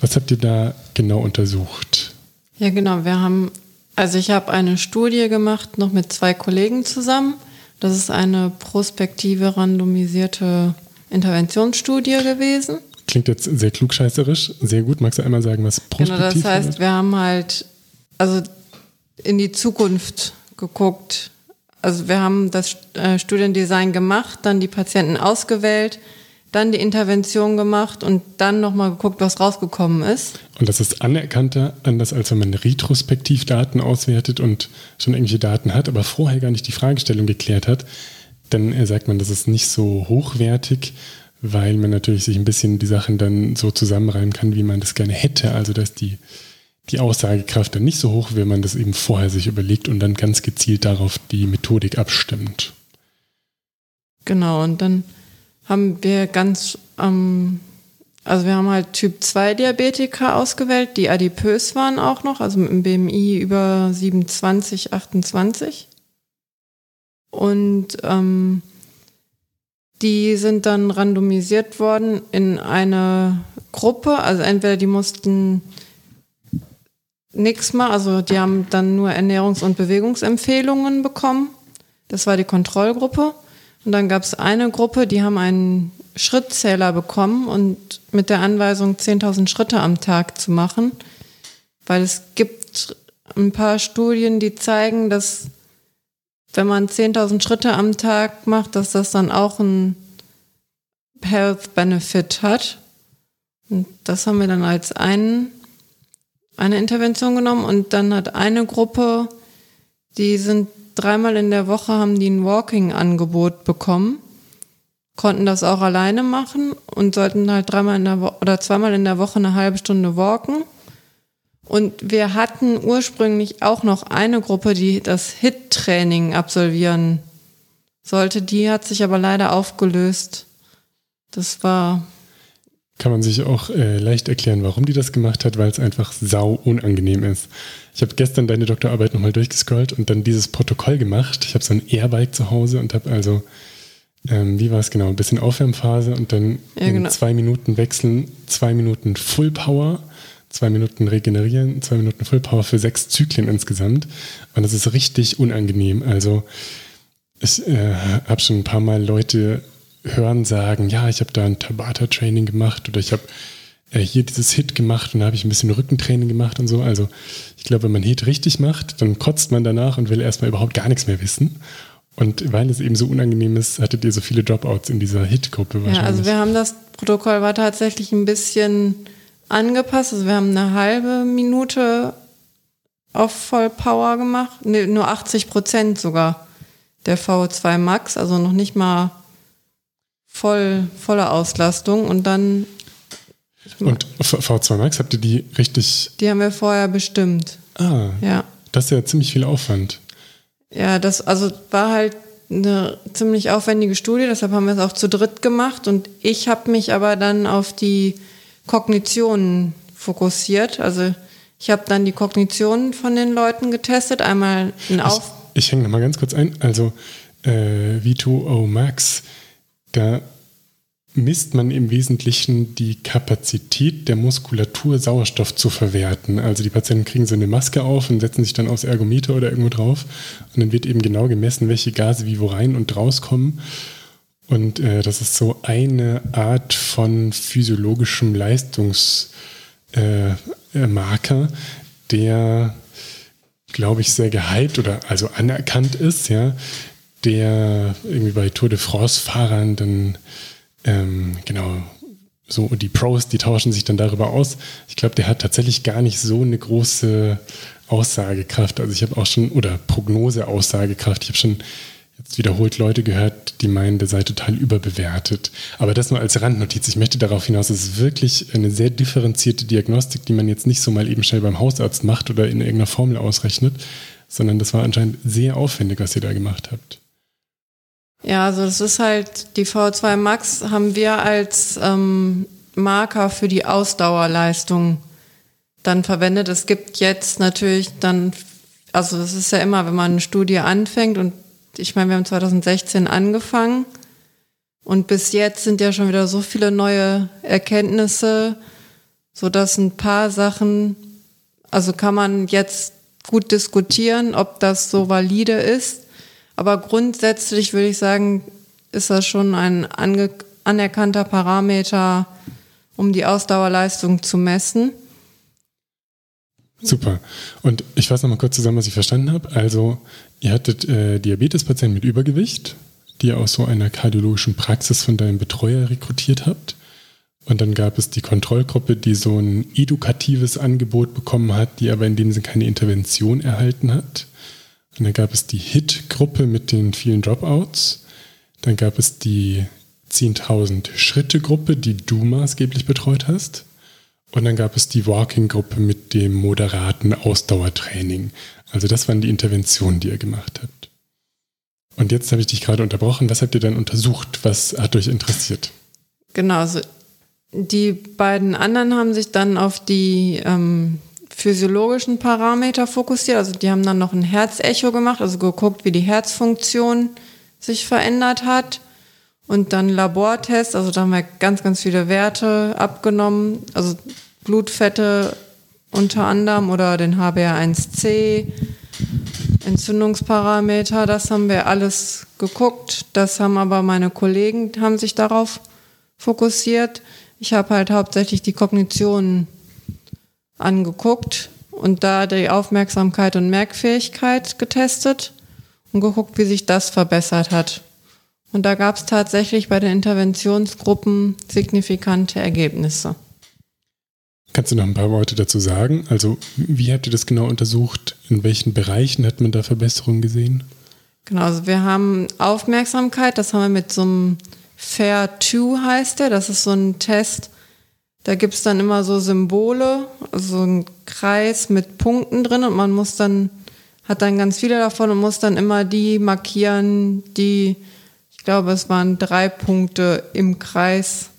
Was habt ihr da genau untersucht? Ja, genau. Wir haben also ich habe eine Studie gemacht, noch mit zwei Kollegen zusammen. Das ist eine prospektive randomisierte Interventionsstudie gewesen. Klingt jetzt sehr klugscheißerisch, sehr gut. Magst du einmal sagen, was prospektiv ist? Genau, das heißt, ist? wir haben halt also in die Zukunft geguckt. Also wir haben das äh, Studiendesign gemacht, dann die Patienten ausgewählt, dann die Intervention gemacht und dann nochmal geguckt, was rausgekommen ist. Und das ist anerkannter, anders als wenn man retrospektiv Daten auswertet und schon irgendwelche Daten hat, aber vorher gar nicht die Fragestellung geklärt hat. Dann sagt man, das ist nicht so hochwertig, weil man natürlich sich ein bisschen die Sachen dann so zusammenreimen kann, wie man das gerne hätte. Also dass die, die Aussagekraft dann nicht so hoch, wenn man das eben vorher sich überlegt und dann ganz gezielt darauf die Methodik abstimmt. Genau, und dann haben wir ganz, ähm, also wir haben halt Typ 2 Diabetiker ausgewählt, die adipös waren auch noch, also mit einem BMI über 27, 28. Und ähm, die sind dann randomisiert worden in eine Gruppe, also entweder die mussten nichts machen, also die haben dann nur Ernährungs- und Bewegungsempfehlungen bekommen. Das war die Kontrollgruppe. Und dann gab es eine Gruppe, die haben einen Schrittzähler bekommen und mit der Anweisung, 10.000 Schritte am Tag zu machen. Weil es gibt ein paar Studien, die zeigen, dass wenn man 10.000 Schritte am Tag macht, dass das dann auch ein Health Benefit hat. Und das haben wir dann als einen, eine Intervention genommen. Und dann hat eine Gruppe, die sind dreimal in der Woche haben die ein Walking-Angebot bekommen, konnten das auch alleine machen und sollten halt dreimal in der Woche oder zweimal in der Woche eine halbe Stunde walken. Und wir hatten ursprünglich auch noch eine Gruppe, die das HIT-Training absolvieren sollte. Die hat sich aber leider aufgelöst. Das war kann man sich auch äh, leicht erklären, warum die das gemacht hat, weil es einfach sau unangenehm ist. Ich habe gestern deine Doktorarbeit nochmal durchgescrollt und dann dieses Protokoll gemacht. Ich habe so ein Airbike zu Hause und habe also, ähm, wie war es genau, ein bisschen Aufwärmphase und dann ja, in genau. zwei Minuten wechseln, zwei Minuten Full Power, zwei Minuten regenerieren, zwei Minuten Full Power für sechs Zyklen insgesamt. Und das ist richtig unangenehm. Also ich äh, habe schon ein paar Mal Leute hören sagen, ja, ich habe da ein Tabata-Training gemacht oder ich habe äh, hier dieses Hit gemacht und da habe ich ein bisschen Rückentraining gemacht und so. Also glaube, wenn man Hit richtig macht, dann kotzt man danach und will erstmal überhaupt gar nichts mehr wissen. Und weil es eben so unangenehm ist, hattet ihr so viele Dropouts in dieser Hit-Gruppe wahrscheinlich. Ja, also wir haben das Protokoll war tatsächlich ein bisschen angepasst. Also wir haben eine halbe Minute auf Vollpower gemacht. Nee, nur 80 Prozent sogar der VO2 Max, also noch nicht mal voll, volle Auslastung. Und dann und V2 Max, habt ihr die richtig? Die haben wir vorher bestimmt. Ah. Ja. Das ist ja ziemlich viel Aufwand. Ja, das also war halt eine ziemlich aufwendige Studie, deshalb haben wir es auch zu dritt gemacht und ich habe mich aber dann auf die Kognitionen fokussiert. Also ich habe dann die Kognitionen von den Leuten getestet, einmal ein Auf. Ich, ich hänge noch mal ganz kurz ein. Also äh, V2O Max, da misst man im Wesentlichen die Kapazität der Muskulatur, Sauerstoff zu verwerten. Also die Patienten kriegen so eine Maske auf und setzen sich dann aufs Ergometer oder irgendwo drauf. Und dann wird eben genau gemessen, welche Gase wie wo rein und rauskommen. Und äh, das ist so eine Art von physiologischem Leistungsmarker, äh, der, glaube ich, sehr gehypt oder also anerkannt ist, ja, der irgendwie bei Tour de France-Fahrern dann ähm, genau, so die Pros, die tauschen sich dann darüber aus. Ich glaube, der hat tatsächlich gar nicht so eine große Aussagekraft. Also ich habe auch schon, oder Prognose-Aussagekraft. Ich habe schon jetzt wiederholt Leute gehört, die meinen, der sei total überbewertet. Aber das nur als Randnotiz. Ich möchte darauf hinaus, es ist wirklich eine sehr differenzierte Diagnostik, die man jetzt nicht so mal eben schnell beim Hausarzt macht oder in irgendeiner Formel ausrechnet, sondern das war anscheinend sehr aufwendig, was ihr da gemacht habt. Ja, also das ist halt, die V2 Max haben wir als ähm, Marker für die Ausdauerleistung dann verwendet. Es gibt jetzt natürlich dann, also es ist ja immer, wenn man eine Studie anfängt und ich meine, wir haben 2016 angefangen und bis jetzt sind ja schon wieder so viele neue Erkenntnisse, so dass ein paar Sachen, also kann man jetzt gut diskutieren, ob das so valide ist. Aber grundsätzlich würde ich sagen, ist das schon ein anerkannter Parameter, um die Ausdauerleistung zu messen. Super. Und ich fasse nochmal kurz zusammen, was ich verstanden habe. Also, ihr hattet äh, Diabetespatienten mit Übergewicht, die ihr aus so einer kardiologischen Praxis von deinem Betreuer rekrutiert habt. Und dann gab es die Kontrollgruppe, die so ein edukatives Angebot bekommen hat, die aber in dem Sinne keine Intervention erhalten hat. Und dann gab es die Hit-Gruppe mit den vielen Dropouts. Dann gab es die 10.000 Schritte-Gruppe, die du maßgeblich betreut hast. Und dann gab es die Walking-Gruppe mit dem moderaten Ausdauertraining. Also das waren die Interventionen, die ihr gemacht habt. Und jetzt habe ich dich gerade unterbrochen. Was habt ihr dann untersucht? Was hat euch interessiert? Genau, also die beiden anderen haben sich dann auf die ähm, physiologischen Parameter fokussiert. Also die haben dann noch ein Herzecho gemacht, also geguckt, wie die Herzfunktion sich verändert hat. Und dann Labortest, also da haben wir ganz, ganz viele Werte abgenommen, also Blutfette unter anderem oder den HbA1c, Entzündungsparameter, das haben wir alles geguckt. Das haben aber meine Kollegen, haben sich darauf fokussiert. Ich habe halt hauptsächlich die Kognition angeguckt und da die Aufmerksamkeit und Merkfähigkeit getestet und geguckt, wie sich das verbessert hat. Und da gab es tatsächlich bei den Interventionsgruppen signifikante Ergebnisse. Kannst du noch ein paar Worte dazu sagen? Also wie habt ihr das genau untersucht? In welchen Bereichen hat man da Verbesserungen gesehen? Genau, also wir haben Aufmerksamkeit, das haben wir mit so einem Fair 2 heißt der. Das ist so ein Test, da gibt es dann immer so Symbole, so ein Kreis mit Punkten drin und man muss dann, hat dann ganz viele davon und muss dann immer die markieren, die, ich glaube, es waren drei Punkte im Kreis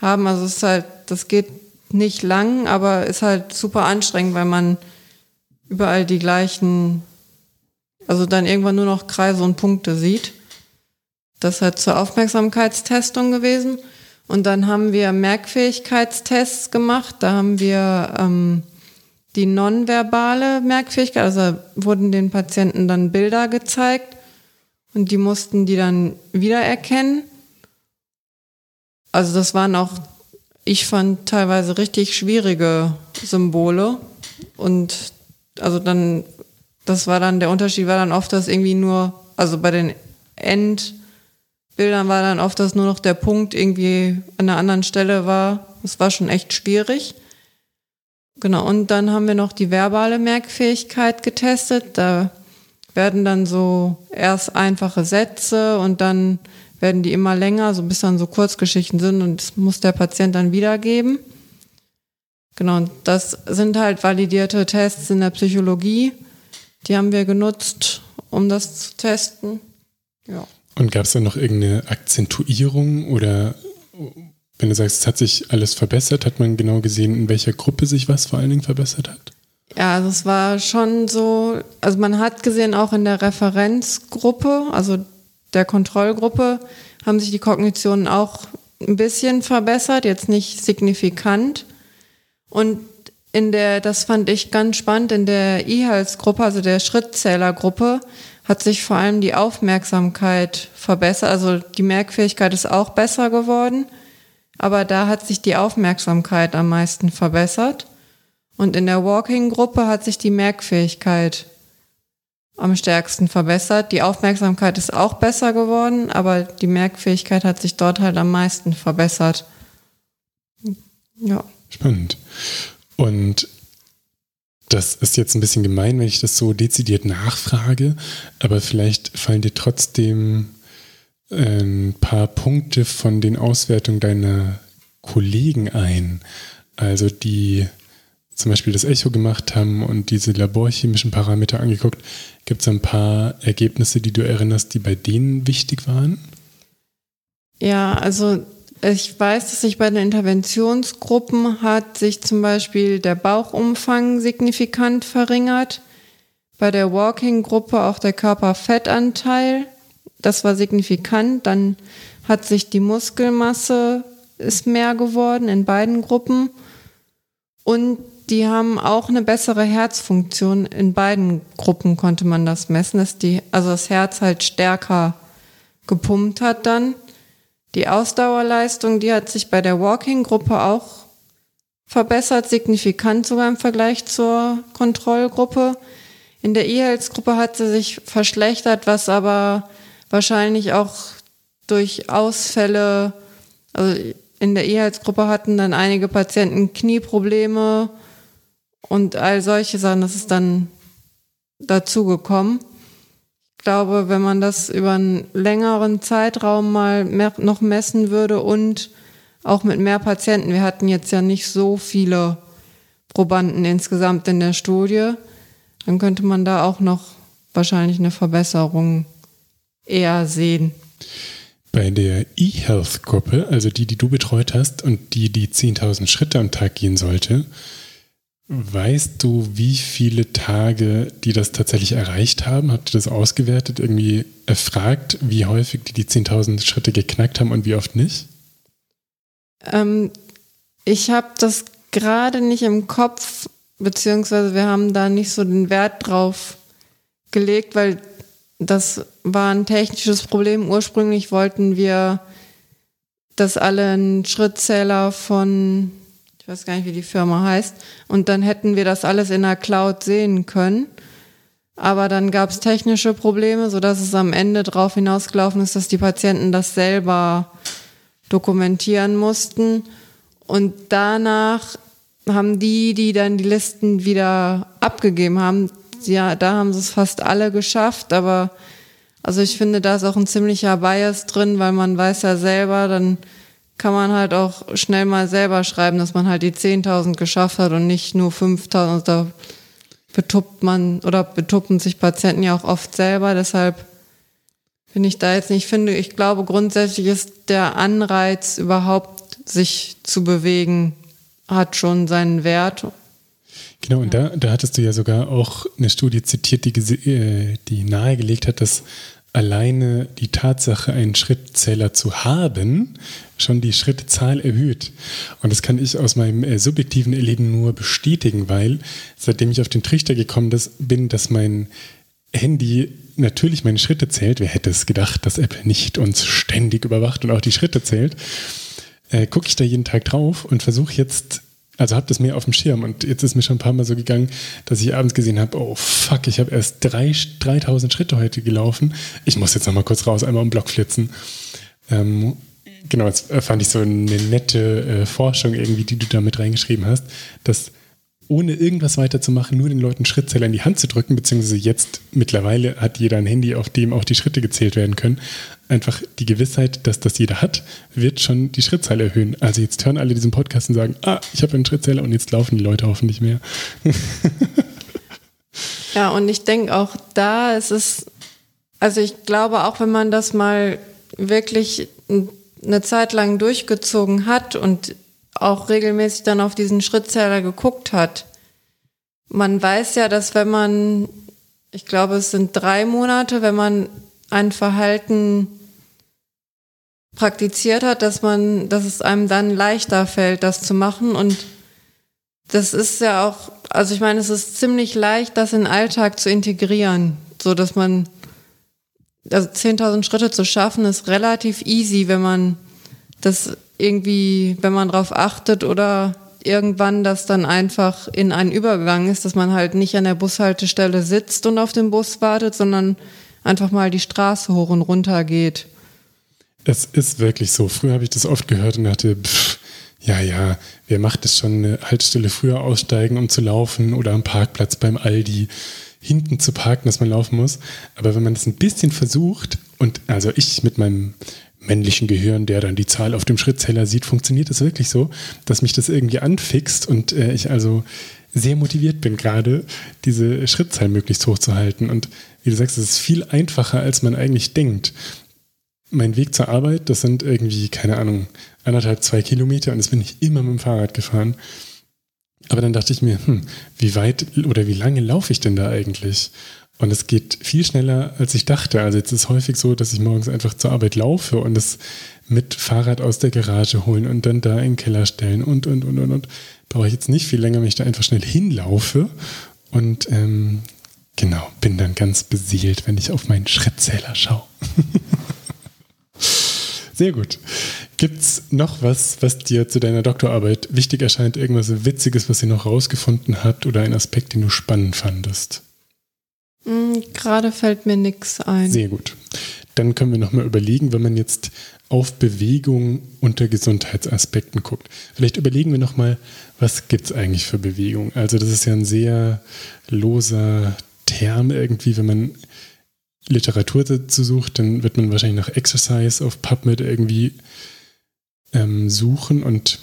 haben. Also es ist halt, das geht nicht lang, aber ist halt super anstrengend, weil man überall die gleichen, also dann irgendwann nur noch Kreise und Punkte sieht. Das ist halt zur Aufmerksamkeitstestung gewesen. Und dann haben wir Merkfähigkeitstests gemacht. Da haben wir ähm, die nonverbale Merkfähigkeit, also wurden den Patienten dann Bilder gezeigt und die mussten die dann wiedererkennen. Also das waren auch ich fand teilweise richtig schwierige Symbole. Und also dann, das war dann, der Unterschied war dann oft, dass irgendwie nur, also bei den Endbildern war dann oft, dass nur noch der Punkt irgendwie an einer anderen Stelle war. Das war schon echt schwierig. Genau, und dann haben wir noch die verbale Merkfähigkeit getestet. Da werden dann so erst einfache Sätze und dann werden die immer länger, so bis dann so Kurzgeschichten sind und das muss der Patient dann wiedergeben. Genau, und das sind halt validierte Tests in der Psychologie. Die haben wir genutzt, um das zu testen. Ja. Und gab es da noch irgendeine Akzentuierung oder wenn du sagst, es hat sich alles verbessert, hat man genau gesehen, in welcher Gruppe sich was vor allen Dingen verbessert hat? Ja, also es war schon so, also man hat gesehen, auch in der Referenzgruppe, also der Kontrollgruppe, haben sich die Kognitionen auch ein bisschen verbessert, jetzt nicht signifikant. Und in der, das fand ich ganz spannend, in der E-Health-Gruppe, also der Schrittzählergruppe, hat sich vor allem die Aufmerksamkeit verbessert. Also die Merkfähigkeit ist auch besser geworden, aber da hat sich die Aufmerksamkeit am meisten verbessert. Und in der Walking-Gruppe hat sich die Merkfähigkeit am stärksten verbessert. Die Aufmerksamkeit ist auch besser geworden, aber die Merkfähigkeit hat sich dort halt am meisten verbessert. Ja. Spannend. Und das ist jetzt ein bisschen gemein, wenn ich das so dezidiert nachfrage, aber vielleicht fallen dir trotzdem ein paar Punkte von den Auswertungen deiner Kollegen ein. Also die zum Beispiel das Echo gemacht haben und diese laborchemischen Parameter angeguckt, gibt es ein paar Ergebnisse, die du erinnerst, die bei denen wichtig waren? Ja, also ich weiß, dass sich bei den Interventionsgruppen hat sich zum Beispiel der Bauchumfang signifikant verringert. Bei der Walking-Gruppe auch der Körperfettanteil. Das war signifikant. Dann hat sich die Muskelmasse ist mehr geworden in beiden Gruppen. Und die haben auch eine bessere Herzfunktion. In beiden Gruppen konnte man das messen, dass die, also das Herz halt stärker gepumpt hat dann. Die Ausdauerleistung, die hat sich bei der Walking-Gruppe auch verbessert, signifikant sogar im Vergleich zur Kontrollgruppe. In der E-Health-Gruppe hat sie sich verschlechtert, was aber wahrscheinlich auch durch Ausfälle, also in der E-Health-Gruppe hatten dann einige Patienten Knieprobleme und all solche Sachen, das ist dann dazu gekommen. Ich glaube, wenn man das über einen längeren Zeitraum mal mehr, noch messen würde und auch mit mehr Patienten, wir hatten jetzt ja nicht so viele Probanden insgesamt in der Studie, dann könnte man da auch noch wahrscheinlich eine Verbesserung eher sehen. Bei der eHealth-Gruppe, also die, die du betreut hast und die die 10.000 Schritte am Tag gehen sollte, Weißt du, wie viele Tage die das tatsächlich erreicht haben? Habt ihr das ausgewertet, irgendwie erfragt, wie häufig die die 10.000 Schritte geknackt haben und wie oft nicht? Ähm, ich habe das gerade nicht im Kopf, beziehungsweise wir haben da nicht so den Wert drauf gelegt, weil das war ein technisches Problem. Ursprünglich wollten wir, dass alle einen Schrittzähler von weiß gar nicht, wie die Firma heißt. Und dann hätten wir das alles in der Cloud sehen können. Aber dann gab es technische Probleme, sodass es am Ende darauf hinausgelaufen ist, dass die Patienten das selber dokumentieren mussten. Und danach haben die, die dann die Listen wieder abgegeben haben, ja, da haben sie es fast alle geschafft, aber also ich finde, da ist auch ein ziemlicher Bias drin, weil man weiß ja selber, dann kann man halt auch schnell mal selber schreiben, dass man halt die 10.000 geschafft hat und nicht nur 5.000. Da betuppt man oder betuppen sich Patienten ja auch oft selber. Deshalb bin ich da jetzt nicht, finde, ich glaube grundsätzlich ist der Anreiz überhaupt sich zu bewegen, hat schon seinen Wert. Genau, und da, da hattest du ja sogar auch eine Studie zitiert, die, äh, die nahegelegt hat, dass alleine die Tatsache, einen Schrittzähler zu haben, schon die Schrittzahl erhöht. Und das kann ich aus meinem äh, subjektiven Erleben nur bestätigen, weil seitdem ich auf den Trichter gekommen bin, dass mein Handy natürlich meine Schritte zählt, wer hätte es gedacht, dass Apple nicht uns ständig überwacht und auch die Schritte zählt, äh, gucke ich da jeden Tag drauf und versuche jetzt, also habe das mehr auf dem Schirm und jetzt ist mir schon ein paar Mal so gegangen, dass ich abends gesehen habe, oh fuck, ich habe erst drei, 3000 Schritte heute gelaufen. Ich muss jetzt nochmal kurz raus, einmal um Block flitzen. Ähm, genau, das fand ich so eine nette äh, Forschung irgendwie, die du da mit reingeschrieben hast, dass ohne irgendwas weiterzumachen, nur den Leuten Schrittzähler in die Hand zu drücken, beziehungsweise jetzt mittlerweile hat jeder ein Handy, auf dem auch die Schritte gezählt werden können. Einfach die Gewissheit, dass das jeder hat, wird schon die Schrittzahl erhöhen. Also jetzt hören alle diesen Podcast und sagen, ah, ich habe einen Schrittzähler und jetzt laufen die Leute hoffentlich mehr. ja, und ich denke auch da ist es, also ich glaube auch, wenn man das mal wirklich eine Zeit lang durchgezogen hat und auch regelmäßig dann auf diesen Schrittzähler geguckt hat. Man weiß ja, dass wenn man, ich glaube, es sind drei Monate, wenn man ein Verhalten praktiziert hat, dass man, dass es einem dann leichter fällt, das zu machen. Und das ist ja auch, also ich meine, es ist ziemlich leicht, das in den Alltag zu integrieren, so dass man, also 10.000 Schritte zu schaffen, ist relativ easy, wenn man das irgendwie, wenn man darauf achtet oder irgendwann das dann einfach in einen Übergang ist, dass man halt nicht an der Bushaltestelle sitzt und auf den Bus wartet, sondern einfach mal die Straße hoch und runter geht. Es ist wirklich so. Früher habe ich das oft gehört und dachte, pff, ja, ja, wer macht es schon, eine Haltestelle früher aussteigen, um zu laufen oder am Parkplatz beim Aldi hinten zu parken, dass man laufen muss. Aber wenn man das ein bisschen versucht und also ich mit meinem männlichen Gehirn, der dann die Zahl auf dem Schrittzähler sieht, funktioniert es wirklich so, dass mich das irgendwie anfixt und äh, ich also sehr motiviert bin, gerade diese Schrittzahl möglichst hoch zu halten. Und wie du sagst, es ist viel einfacher, als man eigentlich denkt. Mein Weg zur Arbeit, das sind irgendwie, keine Ahnung, anderthalb, zwei Kilometer und das bin ich immer mit dem Fahrrad gefahren. Aber dann dachte ich mir, hm, wie weit oder wie lange laufe ich denn da eigentlich? Und es geht viel schneller, als ich dachte. Also jetzt ist es häufig so, dass ich morgens einfach zur Arbeit laufe und es mit Fahrrad aus der Garage holen und dann da in den Keller stellen und, und, und, und, und. Brauche ich jetzt nicht viel länger, wenn ich da einfach schnell hinlaufe. Und ähm, genau, bin dann ganz beseelt, wenn ich auf meinen Schrittzähler schaue. Sehr gut. Gibt es noch was, was dir zu deiner Doktorarbeit wichtig erscheint? Irgendwas Witziges, was sie noch rausgefunden hat oder ein Aspekt, den du spannend fandest? Hm, gerade fällt mir nichts ein. Sehr gut. Dann können wir nochmal überlegen, wenn man jetzt auf Bewegung unter Gesundheitsaspekten guckt. Vielleicht überlegen wir nochmal, was gibt es eigentlich für Bewegung? Also das ist ja ein sehr loser Term irgendwie, wenn man Literatur dazu sucht, dann wird man wahrscheinlich nach Exercise auf PubMed irgendwie ähm, suchen und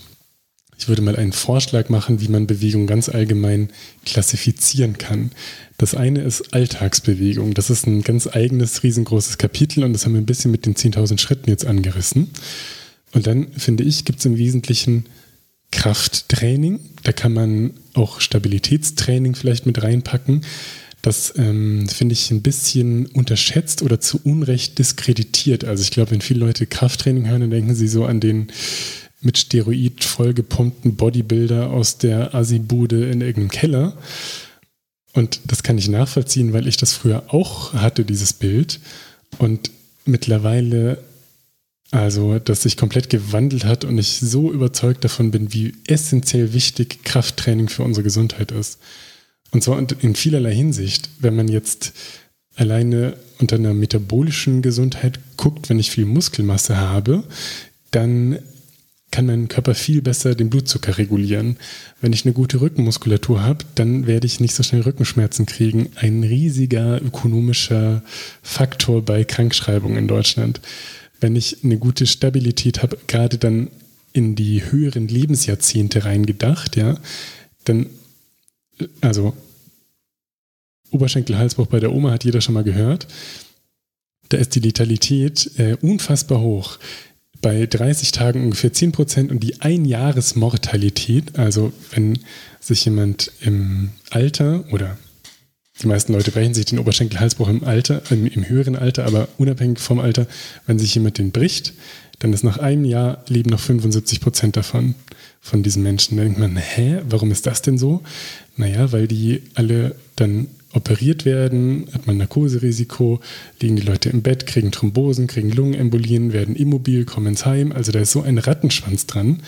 ich würde mal einen Vorschlag machen, wie man Bewegung ganz allgemein klassifizieren kann. Das eine ist Alltagsbewegung. Das ist ein ganz eigenes, riesengroßes Kapitel und das haben wir ein bisschen mit den 10.000 Schritten jetzt angerissen. Und dann, finde ich, gibt es im Wesentlichen Krafttraining. Da kann man auch Stabilitätstraining vielleicht mit reinpacken. Das ähm, finde ich ein bisschen unterschätzt oder zu Unrecht diskreditiert. Also ich glaube, wenn viele Leute Krafttraining hören, dann denken sie so an den mit Steroid vollgepumpten Bodybuilder aus der Assi-Bude in irgendeinem Keller. Und das kann ich nachvollziehen, weil ich das früher auch hatte, dieses Bild. Und mittlerweile, also, dass sich komplett gewandelt hat und ich so überzeugt davon bin, wie essentiell wichtig Krafttraining für unsere Gesundheit ist. Und zwar in vielerlei Hinsicht. Wenn man jetzt alleine unter einer metabolischen Gesundheit guckt, wenn ich viel Muskelmasse habe, dann kann mein Körper viel besser den Blutzucker regulieren. Wenn ich eine gute Rückenmuskulatur habe, dann werde ich nicht so schnell Rückenschmerzen kriegen. Ein riesiger ökonomischer Faktor bei Krankschreibungen in Deutschland. Wenn ich eine gute Stabilität habe, gerade dann in die höheren Lebensjahrzehnte reingedacht, ja, dann, also Oberschenkelhalsbruch bei der Oma hat jeder schon mal gehört. Da ist die Letalität äh, unfassbar hoch bei 30 Tagen ungefähr 10 Prozent und die Einjahresmortalität, also wenn sich jemand im Alter oder die meisten Leute brechen sich den Oberschenkelhalsbruch im Alter, im, im, höheren Alter, aber unabhängig vom Alter, wenn sich jemand den bricht, dann ist nach einem Jahr leben noch 75 Prozent davon, von diesen Menschen. Da denkt man, hä, warum ist das denn so? Naja, weil die alle dann operiert werden, hat man Narkoserisiko, liegen die Leute im Bett, kriegen Thrombosen, kriegen Lungenembolien, werden immobil, kommen ins Heim. Also da ist so ein Rattenschwanz dran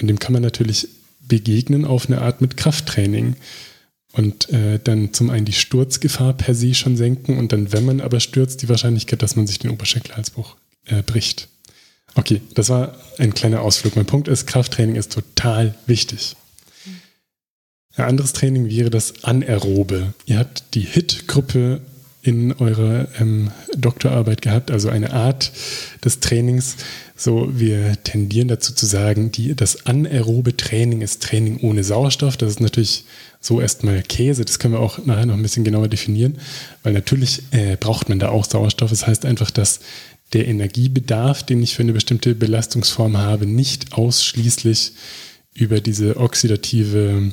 und dem kann man natürlich begegnen auf eine Art mit Krafttraining. Und äh, dann zum einen die Sturzgefahr per se schon senken und dann, wenn man aber stürzt, die Wahrscheinlichkeit, dass man sich den Oberschenkelhalsbruch äh, bricht. Okay, das war ein kleiner Ausflug. Mein Punkt ist, Krafttraining ist total wichtig. Ein anderes Training wäre das Anaerobe. Ihr habt die HIT-Gruppe in eurer ähm, Doktorarbeit gehabt, also eine Art des Trainings. So, wir tendieren dazu zu sagen, die, das anaerobe Training ist Training ohne Sauerstoff. Das ist natürlich so erstmal Käse. Das können wir auch nachher noch ein bisschen genauer definieren, weil natürlich äh, braucht man da auch Sauerstoff. Das heißt einfach, dass der Energiebedarf, den ich für eine bestimmte Belastungsform habe, nicht ausschließlich über diese oxidative,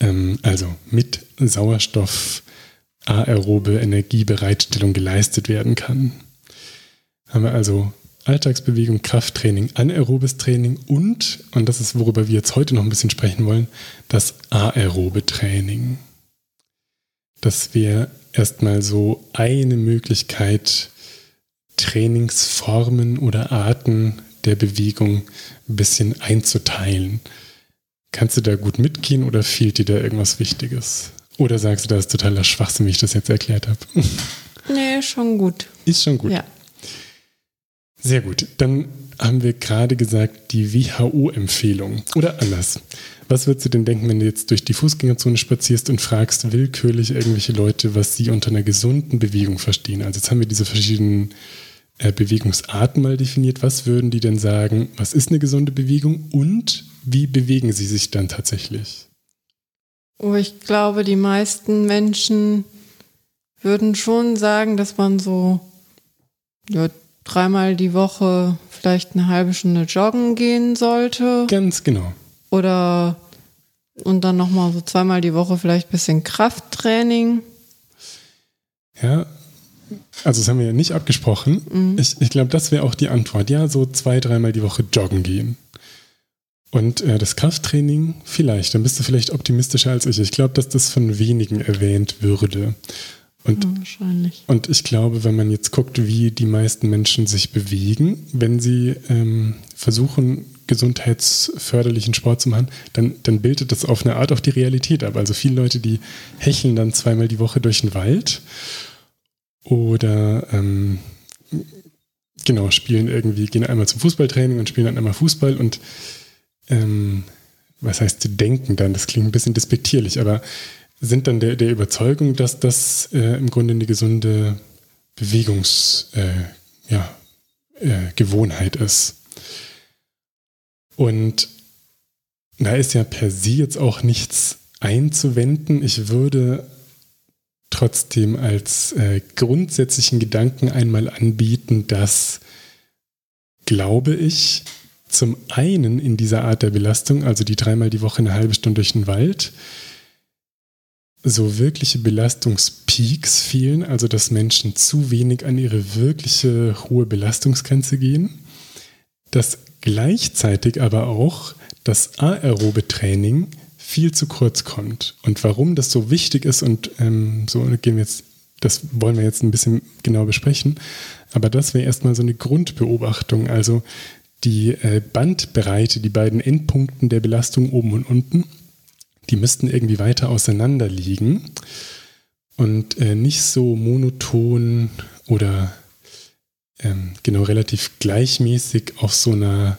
ähm, also mit Sauerstoff aerobe Energiebereitstellung geleistet werden kann. Haben wir also Alltagsbewegung, Krafttraining, anaerobes Training und, und das ist, worüber wir jetzt heute noch ein bisschen sprechen wollen, das aerobe Training. Das wäre erstmal so eine Möglichkeit, Trainingsformen oder Arten der Bewegung ein bisschen einzuteilen. Kannst du da gut mitgehen oder fehlt dir da irgendwas Wichtiges? Oder sagst du, das ist totaler Schwachsinn, wie ich das jetzt erklärt habe? Nee, schon gut. Ist schon gut. Ja. Sehr gut. Dann haben wir gerade gesagt, die WHO-Empfehlung. Oder anders. Was würdest du denn denken, wenn du jetzt durch die Fußgängerzone spazierst und fragst willkürlich irgendwelche Leute, was sie unter einer gesunden Bewegung verstehen? Also jetzt haben wir diese verschiedenen äh, Bewegungsarten mal definiert. Was würden die denn sagen, was ist eine gesunde Bewegung und wie bewegen sie sich dann tatsächlich? Oh, ich glaube, die meisten Menschen würden schon sagen, dass man so ja, dreimal die Woche vielleicht eine halbe Stunde joggen gehen sollte. Ganz genau. Oder und dann nochmal so zweimal die Woche vielleicht ein bisschen Krafttraining. Ja, also das haben wir ja nicht abgesprochen. Mhm. Ich, ich glaube, das wäre auch die Antwort. Ja, so zwei, dreimal die Woche joggen gehen. Und äh, das Krafttraining vielleicht, dann bist du vielleicht optimistischer als ich. Ich glaube, dass das von wenigen erwähnt würde. Und, ja, wahrscheinlich. und ich glaube, wenn man jetzt guckt, wie die meisten Menschen sich bewegen, wenn sie ähm, versuchen, gesundheitsförderlichen Sport zu machen, dann, dann bildet das auf eine Art auch die Realität ab. Also viele Leute, die hecheln dann zweimal die Woche durch den Wald oder ähm, genau, spielen irgendwie, gehen einmal zum Fußballtraining und spielen dann einmal Fußball und ähm, was heißt denken dann? Das klingt ein bisschen despektierlich, aber sind dann der, der Überzeugung, dass das äh, im Grunde eine gesunde Bewegungsgewohnheit äh, ja, äh, ist. Und da ist ja per se jetzt auch nichts einzuwenden. Ich würde trotzdem als äh, grundsätzlichen Gedanken einmal anbieten, dass, glaube ich, zum einen in dieser Art der Belastung, also die dreimal die Woche eine halbe Stunde durch den Wald, so wirkliche Belastungspeaks fehlen, also dass Menschen zu wenig an ihre wirkliche hohe Belastungsgrenze gehen, dass gleichzeitig aber auch das aerobe Training viel zu kurz kommt. Und warum das so wichtig ist und ähm, so gehen wir jetzt, das wollen wir jetzt ein bisschen genau besprechen. Aber das wäre erstmal so eine Grundbeobachtung, also die äh, Bandbreite, die beiden Endpunkten der Belastung oben und unten die müssten irgendwie weiter auseinander liegen und äh, nicht so monoton oder ähm, genau relativ gleichmäßig auf so einer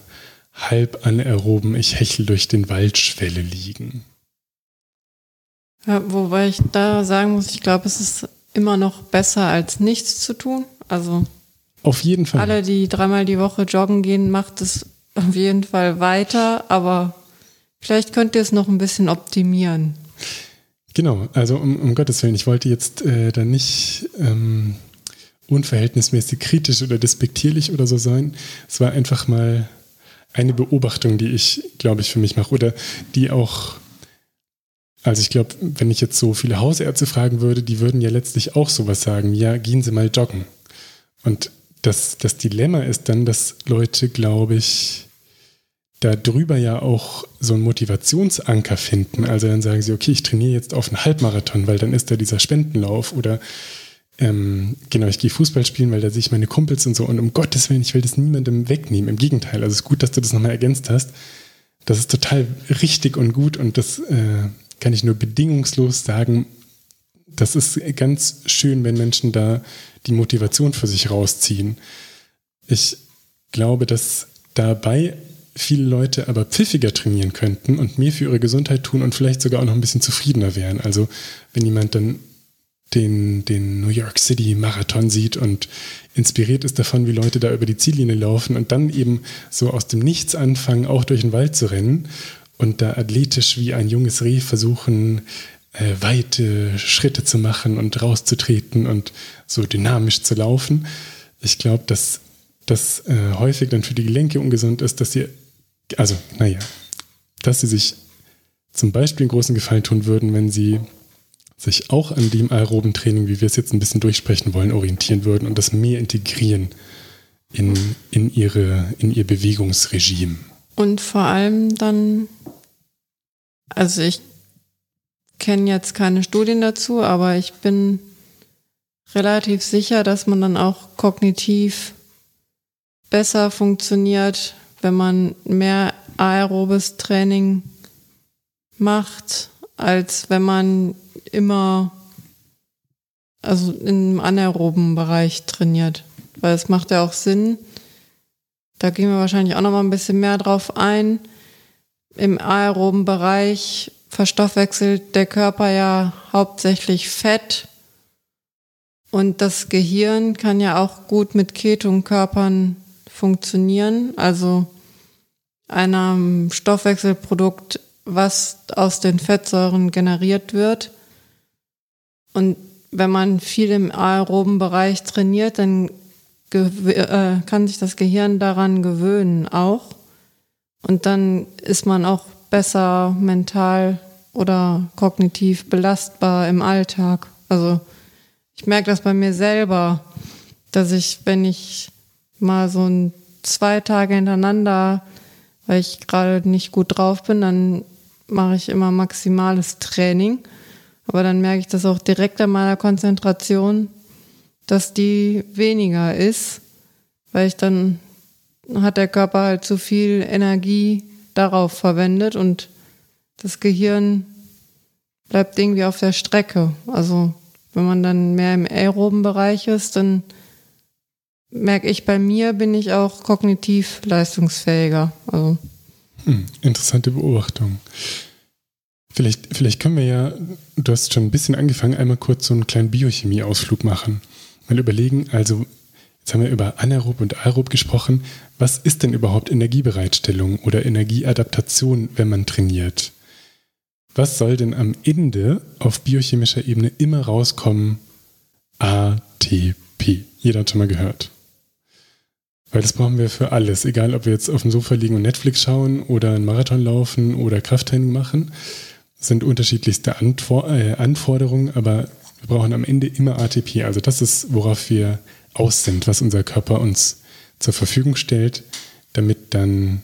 halb anaeroben Ich hechel durch den Wald Schwelle liegen. Ja, wobei ich da sagen muss, ich glaube, es ist immer noch besser als nichts zu tun. Also auf jeden Fall. Alle, die dreimal die Woche joggen gehen, macht es auf jeden Fall weiter, aber Vielleicht könnt ihr es noch ein bisschen optimieren. Genau, also um, um Gottes Willen, ich wollte jetzt äh, da nicht ähm, unverhältnismäßig kritisch oder despektierlich oder so sein. Es war einfach mal eine Beobachtung, die ich, glaube ich, für mich mache oder die auch, also ich glaube, wenn ich jetzt so viele Hausärzte fragen würde, die würden ja letztlich auch sowas sagen, ja, gehen Sie mal joggen. Und das, das Dilemma ist dann, dass Leute, glaube ich, da drüber ja auch so einen Motivationsanker finden. Also dann sagen sie, okay, ich trainiere jetzt auf einen Halbmarathon, weil dann ist da dieser Spendenlauf oder ähm, genau, ich gehe Fußball spielen, weil da sehe ich meine Kumpels und so. Und um Gottes Willen, ich will das niemandem wegnehmen. Im Gegenteil, also es ist gut, dass du das nochmal ergänzt hast. Das ist total richtig und gut und das äh, kann ich nur bedingungslos sagen. Das ist ganz schön, wenn Menschen da die Motivation für sich rausziehen. Ich glaube, dass dabei viele Leute aber pfiffiger trainieren könnten und mehr für ihre Gesundheit tun und vielleicht sogar auch noch ein bisschen zufriedener wären. Also wenn jemand dann den, den New York City Marathon sieht und inspiriert ist davon, wie Leute da über die Ziellinie laufen und dann eben so aus dem Nichts anfangen, auch durch den Wald zu rennen und da athletisch wie ein junges Reh versuchen, äh, weite Schritte zu machen und rauszutreten und so dynamisch zu laufen. Ich glaube, dass das äh, häufig dann für die Gelenke ungesund ist, dass sie, also naja, dass sie sich zum Beispiel einen großen Gefallen tun würden, wenn sie sich auch an dem aeroben Training, wie wir es jetzt ein bisschen durchsprechen wollen, orientieren würden und das mehr integrieren in, in, ihre, in ihr Bewegungsregime. Und vor allem dann, also ich kenne jetzt keine Studien dazu, aber ich bin relativ sicher, dass man dann auch kognitiv besser funktioniert, wenn man mehr aerobes Training macht, als wenn man immer also im anaeroben Bereich trainiert. Weil es macht ja auch Sinn. Da gehen wir wahrscheinlich auch noch mal ein bisschen mehr drauf ein. Im aeroben Bereich verstoffwechselt der Körper ja hauptsächlich Fett. Und das Gehirn kann ja auch gut mit Ketonkörpern funktionieren. Also einem Stoffwechselprodukt, was aus den Fettsäuren generiert wird. Und wenn man viel im aeroben Bereich trainiert, dann äh, kann sich das Gehirn daran gewöhnen auch. Und dann ist man auch besser mental oder kognitiv belastbar im Alltag. Also ich merke das bei mir selber, dass ich, wenn ich mal so ein zwei Tage hintereinander, weil ich gerade nicht gut drauf bin, dann mache ich immer maximales Training. Aber dann merke ich das auch direkt an meiner Konzentration, dass die weniger ist, weil ich dann hat der Körper halt zu viel Energie darauf verwendet und das Gehirn bleibt irgendwie auf der Strecke. Also wenn man dann mehr im aeroben Bereich ist, dann merke ich bei mir, bin ich auch kognitiv leistungsfähiger. Also. Hm, interessante Beobachtung. Vielleicht, vielleicht können wir ja, du hast schon ein bisschen angefangen, einmal kurz so einen kleinen Biochemie-Ausflug machen. Mal überlegen, also jetzt haben wir über anaerob und aerob gesprochen. Was ist denn überhaupt Energiebereitstellung oder Energieadaptation, wenn man trainiert? Was soll denn am Ende auf biochemischer Ebene immer rauskommen? ATP. Jeder hat schon mal gehört. Weil das brauchen wir für alles, egal ob wir jetzt auf dem Sofa liegen und Netflix schauen oder einen Marathon laufen oder Krafttraining machen. Das sind unterschiedlichste Antwor äh, Anforderungen, aber wir brauchen am Ende immer ATP. Also das ist, worauf wir aus sind, was unser Körper uns zur Verfügung stellt, damit dann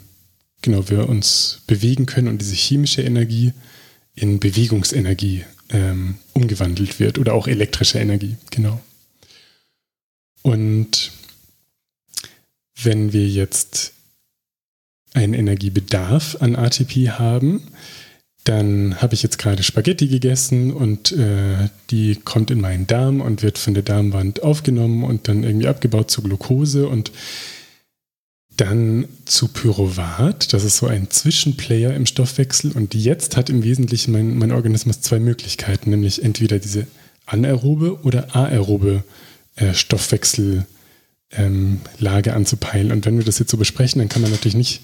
genau wir uns bewegen können und diese chemische Energie in Bewegungsenergie ähm, umgewandelt wird oder auch elektrische Energie, genau. Und wenn wir jetzt einen Energiebedarf an ATP haben, dann habe ich jetzt gerade Spaghetti gegessen und äh, die kommt in meinen Darm und wird von der Darmwand aufgenommen und dann irgendwie abgebaut zu Glucose und dann zu Pyruvat. Das ist so ein Zwischenplayer im Stoffwechsel und jetzt hat im Wesentlichen mein, mein Organismus zwei Möglichkeiten, nämlich entweder diese anaerobe oder aerobe äh, Stoffwechsel ähm, anzupeilen. Und wenn wir das jetzt so besprechen, dann kann man natürlich nicht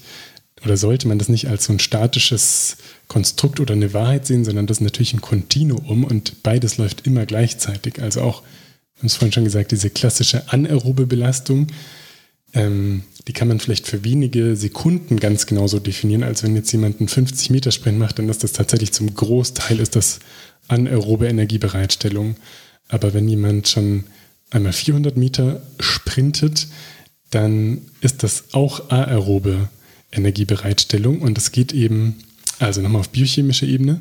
oder sollte man das nicht als so ein statisches Konstrukt oder eine Wahrheit sehen, sondern das ist natürlich ein Kontinuum und beides läuft immer gleichzeitig. Also auch, wir haben es vorhin schon gesagt, diese klassische anaerobe Belastung, ähm, die kann man vielleicht für wenige Sekunden ganz genauso definieren, als wenn jetzt jemand einen 50 Meter Sprint macht, dann ist das tatsächlich zum Großteil ist das anaerobe Energiebereitstellung. Aber wenn jemand schon einmal 400 Meter sprintet, dann ist das auch aerobe Energiebereitstellung und es geht eben, also nochmal auf biochemischer Ebene,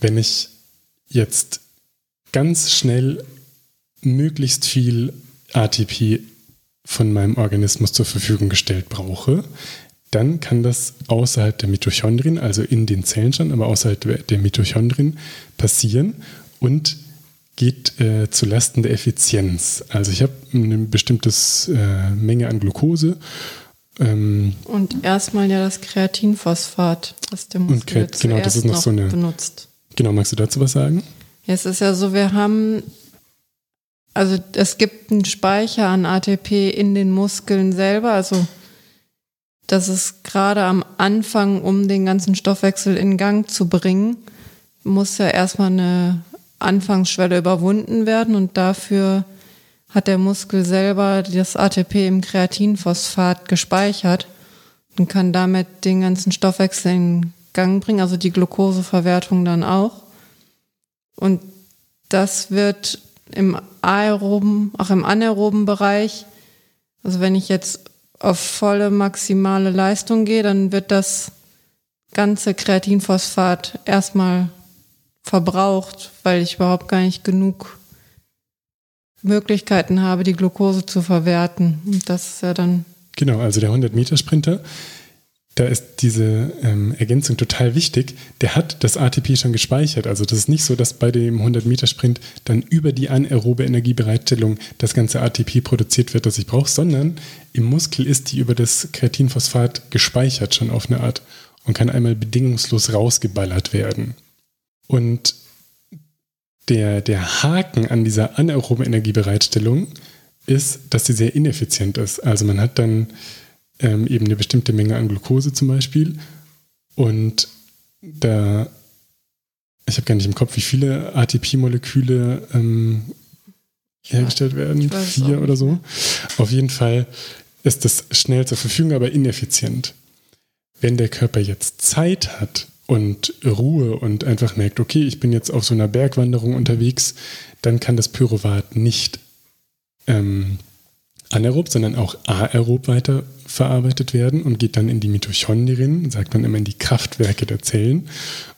wenn ich jetzt ganz schnell möglichst viel ATP von meinem Organismus zur Verfügung gestellt brauche, dann kann das außerhalb der Mitochondrien, also in den Zellen schon, aber außerhalb der Mitochondrien passieren und geht äh, zu Lasten der Effizienz. Also ich habe eine bestimmte äh, Menge an Glukose. Ähm, und erstmal ja das Kreatinphosphat, was der Muskel und genau, das ist noch, noch so eine, benutzt. Genau, magst du dazu was sagen? Ja, es ist ja so, wir haben, also es gibt einen Speicher an ATP in den Muskeln selber, also das ist gerade am Anfang, um den ganzen Stoffwechsel in Gang zu bringen, muss ja erstmal eine Anfangsschwelle überwunden werden und dafür hat der Muskel selber das ATP im Kreatinphosphat gespeichert und kann damit den ganzen Stoffwechsel in Gang bringen, also die Glukoseverwertung dann auch. Und das wird im aeroben, auch im anaeroben Bereich, also wenn ich jetzt auf volle maximale Leistung gehe, dann wird das ganze Kreatinphosphat erstmal verbraucht, weil ich überhaupt gar nicht genug Möglichkeiten habe, die Glucose zu verwerten. Und das ist ja dann. Genau, also der 100-Meter-Sprinter, da ist diese ähm, Ergänzung total wichtig. Der hat das ATP schon gespeichert. Also das ist nicht so, dass bei dem 100-Meter-Sprint dann über die anaerobe Energiebereitstellung das ganze ATP produziert wird, das ich brauche, sondern im Muskel ist die über das Kreatinphosphat gespeichert schon auf eine Art und kann einmal bedingungslos rausgeballert werden. Und der, der Haken an dieser anaeroben Energiebereitstellung ist, dass sie sehr ineffizient ist. Also man hat dann ähm, eben eine bestimmte Menge an Glucose zum Beispiel und da, ich habe gar nicht im Kopf, wie viele ATP-Moleküle ähm, hergestellt werden, vier oder so. Auf jeden Fall ist das schnell zur Verfügung, aber ineffizient. Wenn der Körper jetzt Zeit hat, und Ruhe und einfach merkt, okay, ich bin jetzt auf so einer Bergwanderung unterwegs, dann kann das Pyruvat nicht ähm, anaerob, sondern auch aerob weiterverarbeitet werden und geht dann in die Mitochondrien, sagt man immer in die Kraftwerke der Zellen.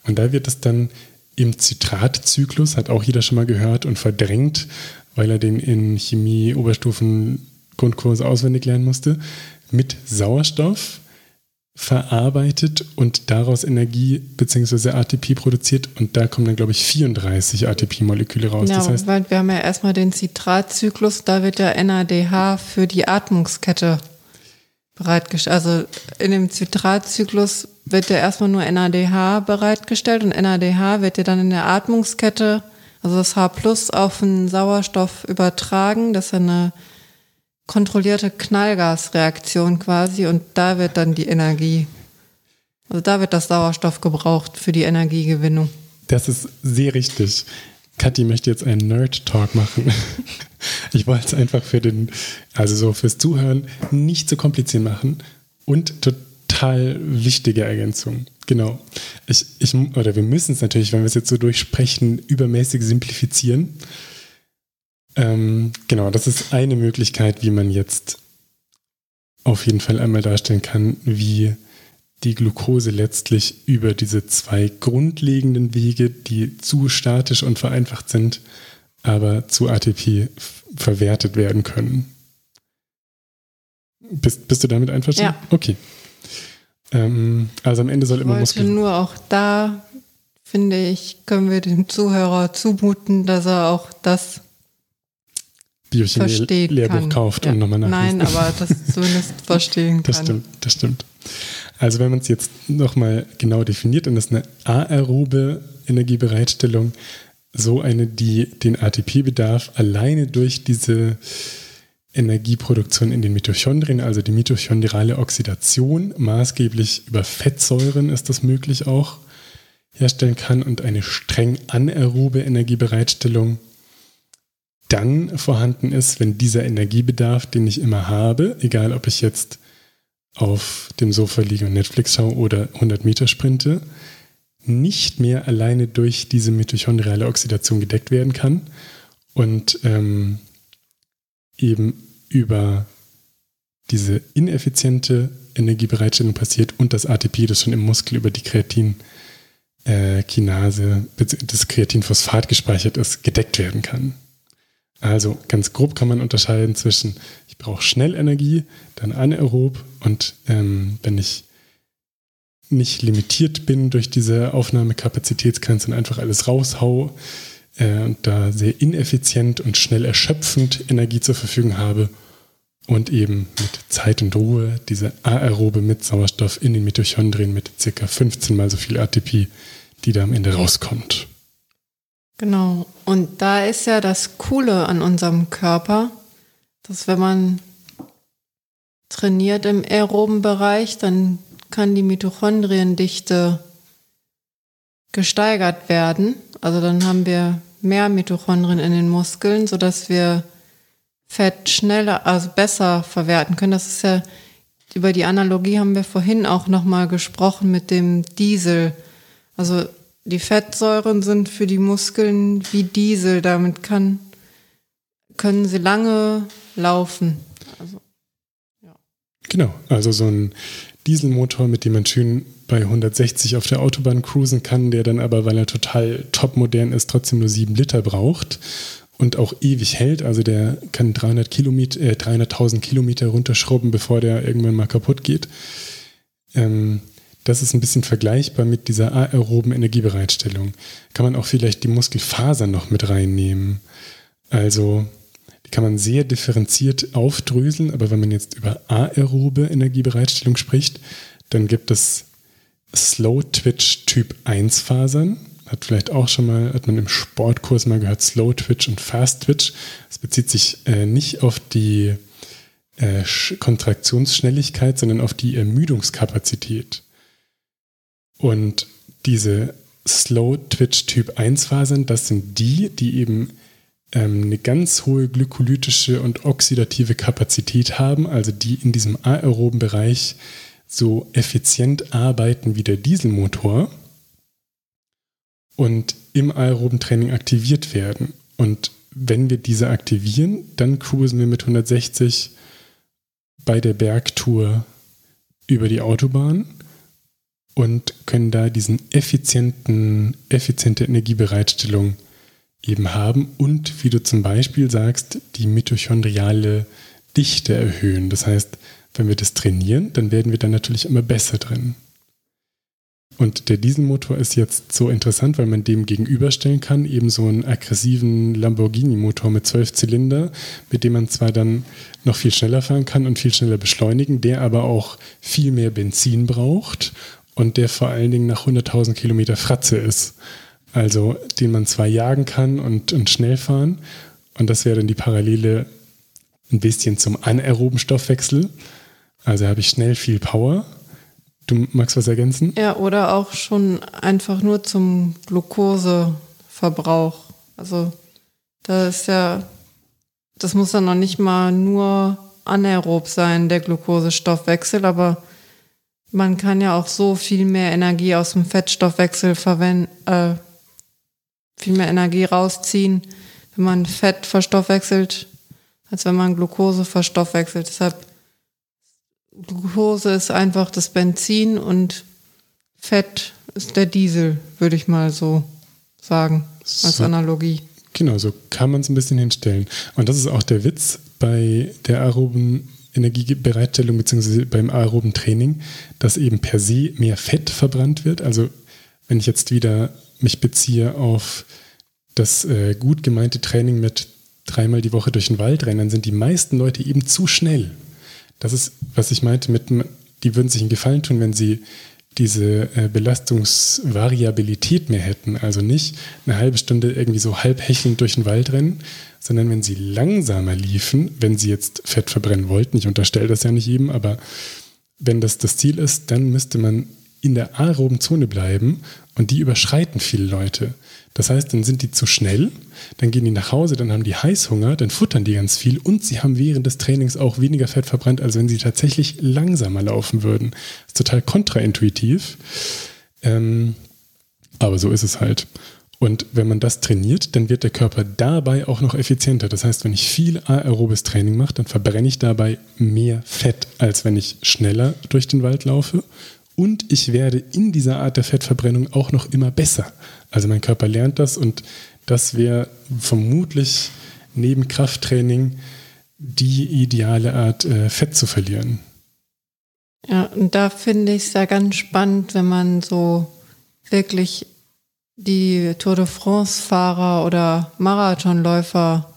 Und da wird es dann im Zitratzyklus, hat auch jeder schon mal gehört und verdrängt, weil er den in Chemie Oberstufen Grundkurse auswendig lernen musste, mit Sauerstoff verarbeitet und daraus Energie bzw. ATP produziert und da kommen dann, glaube ich, 34 ATP-Moleküle raus. Ja, das heißt, weil wir haben ja erstmal den Zitratzyklus, da wird der NADH für die Atmungskette bereitgestellt. Also in dem Zitratzyklus wird ja erstmal nur NADH bereitgestellt und NADH wird ja dann in der Atmungskette, also das H plus auf den Sauerstoff übertragen. Das ist eine kontrollierte Knallgasreaktion quasi und da wird dann die Energie, also da wird das Sauerstoff gebraucht für die Energiegewinnung. Das ist sehr richtig. Kathi möchte jetzt einen Nerd-Talk machen. Ich wollte es einfach für den, also so fürs Zuhören nicht so kompliziert machen und total wichtige Ergänzung. Genau. Ich, ich, oder wir müssen es natürlich, wenn wir es jetzt so durchsprechen, übermäßig simplifizieren. Ähm, genau, das ist eine Möglichkeit, wie man jetzt auf jeden Fall einmal darstellen kann, wie die Glucose letztlich über diese zwei grundlegenden Wege, die zu statisch und vereinfacht sind, aber zu ATP verwertet werden können. Bist, bist du damit einverstanden? Ja. Okay. Ähm, also am Ende soll immer Muskel. Nur auch da, finde ich, können wir dem Zuhörer zumuten, dass er auch das Biochemie-Lehrbuch kauft ja. und nochmal nachliest. Nein, aber das zumindest verstehen kann. Das stimmt, das stimmt. Also wenn man es jetzt nochmal genau definiert, dann ist eine aerobe Energiebereitstellung so eine, die den ATP-Bedarf alleine durch diese Energieproduktion in den Mitochondrien, also die mitochondrale Oxidation, maßgeblich über Fettsäuren ist das möglich auch, herstellen kann und eine streng anaerobe Energiebereitstellung dann vorhanden ist, wenn dieser Energiebedarf, den ich immer habe, egal ob ich jetzt auf dem Sofa liege und Netflix schaue oder 100 Meter sprinte, nicht mehr alleine durch diese mitochondriale Oxidation gedeckt werden kann und ähm, eben über diese ineffiziente Energiebereitstellung passiert und das ATP, das schon im Muskel über die Kreatinkinase, äh, das Kreatinphosphat gespeichert ist, gedeckt werden kann. Also ganz grob kann man unterscheiden zwischen, ich brauche schnell Energie, dann anaerob und ähm, wenn ich nicht limitiert bin durch diese Aufnahmekapazitätsgrenze und einfach alles raushau äh, und da sehr ineffizient und schnell erschöpfend Energie zur Verfügung habe und eben mit Zeit und Ruhe diese aerobe mit Sauerstoff in den Mitochondrien mit ca. 15 mal so viel ATP, die da am Ende rauskommt. Genau. Und da ist ja das Coole an unserem Körper, dass wenn man trainiert im aeroben Bereich, dann kann die Mitochondriendichte gesteigert werden. Also dann haben wir mehr Mitochondrien in den Muskeln, sodass wir Fett schneller, also besser verwerten können. Das ist ja, über die Analogie haben wir vorhin auch nochmal gesprochen mit dem Diesel. Also die Fettsäuren sind für die Muskeln wie Diesel. Damit kann, können sie lange laufen. Also, ja. Genau, also so ein Dieselmotor, mit dem man schön bei 160 auf der Autobahn cruisen kann, der dann aber, weil er total topmodern ist, trotzdem nur 7 Liter braucht und auch ewig hält. Also der kann 300 Kilometer, äh, 300.000 Kilometer runterschrubben, bevor der irgendwann mal kaputt geht. Ähm, das ist ein bisschen vergleichbar mit dieser aeroben Energiebereitstellung. Kann man auch vielleicht die Muskelfasern noch mit reinnehmen. Also die kann man sehr differenziert aufdröseln, aber wenn man jetzt über aerobe Energiebereitstellung spricht, dann gibt es Slow Twitch Typ 1 Fasern. Hat vielleicht auch schon mal, hat man im Sportkurs mal gehört, Slow Twitch und Fast Twitch. Es bezieht sich äh, nicht auf die äh, Kontraktionsschnelligkeit, sondern auf die Ermüdungskapazität. Und diese Slow Twitch Typ 1 Fasern, das sind die, die eben ähm, eine ganz hohe glykolytische und oxidative Kapazität haben, also die in diesem aeroben Bereich so effizient arbeiten wie der Dieselmotor und im aeroben Training aktiviert werden. Und wenn wir diese aktivieren, dann cruisen wir mit 160 bei der Bergtour über die Autobahn und können da diesen effizienten, effiziente Energiebereitstellung eben haben und wie du zum Beispiel sagst, die mitochondriale Dichte erhöhen. Das heißt, wenn wir das trainieren, dann werden wir dann natürlich immer besser drin. Und der Dieselmotor ist jetzt so interessant, weil man dem gegenüberstellen kann, eben so einen aggressiven Lamborghini-Motor mit zwölf Zylinder, mit dem man zwar dann noch viel schneller fahren kann und viel schneller beschleunigen, der aber auch viel mehr Benzin braucht und der vor allen Dingen nach 100.000 Kilometer Fratze ist. Also den man zwar jagen kann und, und schnell fahren. Und das wäre dann die Parallele ein bisschen zum anaeroben Stoffwechsel. Also habe ich schnell viel Power. Du magst was ergänzen? Ja, oder auch schon einfach nur zum Glukoseverbrauch. Also da ist ja, das muss ja noch nicht mal nur anaerob sein, der Glukosestoffwechsel, aber man kann ja auch so viel mehr Energie aus dem Fettstoffwechsel verwenden, äh, viel mehr Energie rausziehen, wenn man Fett verstoffwechselt, als wenn man Glucose verstoffwechselt. Deshalb Glucose ist einfach das Benzin und Fett ist der Diesel, würde ich mal so sagen, als so, Analogie. Genau, so kann man es ein bisschen hinstellen. Und das ist auch der Witz bei der aeroben Energiebereitstellung bzw. beim aeroben Training, dass eben per se mehr Fett verbrannt wird. Also wenn ich jetzt wieder mich beziehe auf das äh, gut gemeinte Training mit dreimal die Woche durch den Wald rennen, dann sind die meisten Leute eben zu schnell. Das ist, was ich meinte mit, die würden sich einen Gefallen tun, wenn sie diese äh, Belastungsvariabilität mehr hätten. Also nicht eine halbe Stunde irgendwie so halb hechelnd durch den Wald rennen, sondern wenn sie langsamer liefen, wenn sie jetzt Fett verbrennen wollten, ich unterstelle das ja nicht jedem, aber wenn das das Ziel ist, dann müsste man in der aeroben Zone bleiben und die überschreiten viele Leute. Das heißt, dann sind die zu schnell, dann gehen die nach Hause, dann haben die Heißhunger, dann futtern die ganz viel und sie haben während des Trainings auch weniger Fett verbrannt, als wenn sie tatsächlich langsamer laufen würden. Das ist total kontraintuitiv. Ähm, aber so ist es halt. Und wenn man das trainiert, dann wird der Körper dabei auch noch effizienter. Das heißt, wenn ich viel aerobes Training mache, dann verbrenne ich dabei mehr Fett, als wenn ich schneller durch den Wald laufe. Und ich werde in dieser Art der Fettverbrennung auch noch immer besser. Also mein Körper lernt das und das wäre vermutlich neben Krafttraining die ideale Art, äh, Fett zu verlieren. Ja, und da finde ich es ja ganz spannend, wenn man so wirklich die Tour de France-Fahrer oder Marathonläufer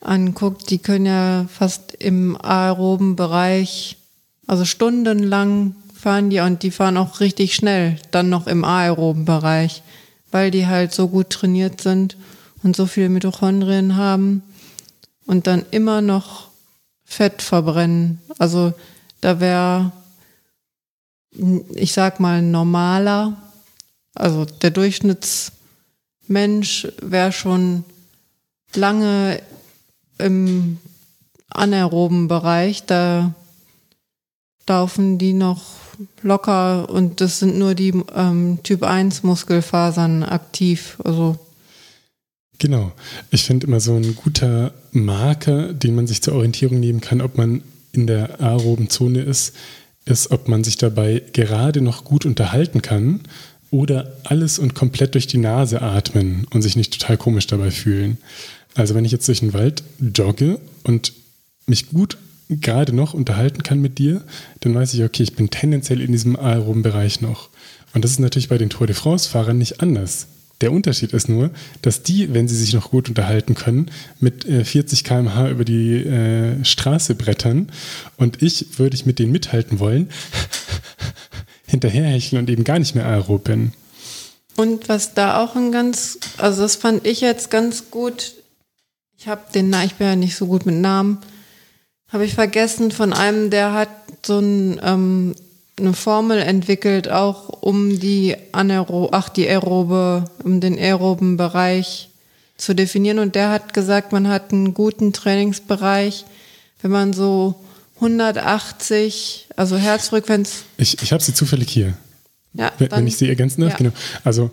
anguckt, die können ja fast im aeroben Bereich, also stundenlang fahren die und die fahren auch richtig schnell, dann noch im aeroben Bereich, weil die halt so gut trainiert sind und so viele Mitochondrien haben und dann immer noch Fett verbrennen. Also da wäre, ich sag mal, normaler also der Durchschnittsmensch wäre schon lange im anaeroben Bereich. Da laufen die noch locker und das sind nur die ähm, Typ 1 Muskelfasern aktiv. Also Genau. Ich finde immer so ein guter Marker, den man sich zur Orientierung nehmen kann, ob man in der aeroben Zone ist, ist, ob man sich dabei gerade noch gut unterhalten kann oder alles und komplett durch die Nase atmen und sich nicht total komisch dabei fühlen. Also wenn ich jetzt durch den Wald jogge und mich gut gerade noch unterhalten kann mit dir, dann weiß ich, okay, ich bin tendenziell in diesem aeroben Bereich noch. Und das ist natürlich bei den Tour de France-Fahrern nicht anders. Der Unterschied ist nur, dass die, wenn sie sich noch gut unterhalten können, mit 40 äh, km/h über die äh, Straße brettern und ich würde ich mit denen mithalten wollen, hinterherhecheln und eben gar nicht mehr aerob bin. Und was da auch ein ganz, also das fand ich jetzt ganz gut. Ich habe den, ich bin ja nicht so gut mit Namen, habe ich vergessen von einem, der hat so ein, ähm, eine Formel entwickelt, auch um die anaero, ach die aerobe, um den aeroben Bereich zu definieren. Und der hat gesagt, man hat einen guten Trainingsbereich, wenn man so 180, also Herzfrequenz. Ich, ich habe sie zufällig hier. Ja, wenn, dann, wenn ich sie ergänzen darf, ja. genau. Also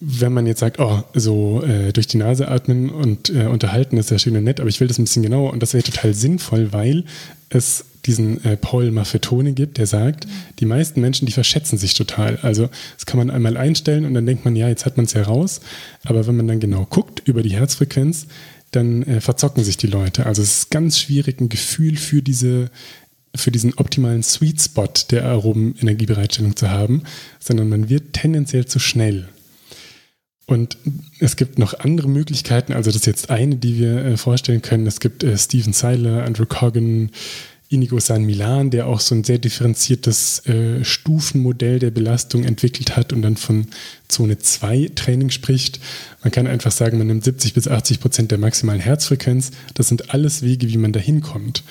wenn man jetzt sagt, oh, so äh, durch die Nase atmen und äh, unterhalten ist ja schön und nett, aber ich will das ein bisschen genauer und das wäre total sinnvoll, weil es diesen äh, Paul Maffetone gibt, der sagt, mhm. die meisten Menschen, die verschätzen sich total. Also das kann man einmal einstellen und dann denkt man, ja, jetzt hat man es heraus. Aber wenn man dann genau guckt über die Herzfrequenz, dann äh, verzocken sich die Leute. Also es ist ganz schwierig, ein Gefühl für diese für diesen optimalen Sweet Spot der aeroben Energiebereitstellung zu haben, sondern man wird tendenziell zu schnell. Und es gibt noch andere Möglichkeiten, also das ist jetzt eine, die wir äh, vorstellen können. Es gibt äh, Steven Seiler, Andrew Coggan, Inigo San Milan, der auch so ein sehr differenziertes äh, Stufenmodell der Belastung entwickelt hat und dann von Zone 2 Training spricht. Man kann einfach sagen, man nimmt 70 bis 80 Prozent der maximalen Herzfrequenz. Das sind alles Wege, wie man da hinkommt.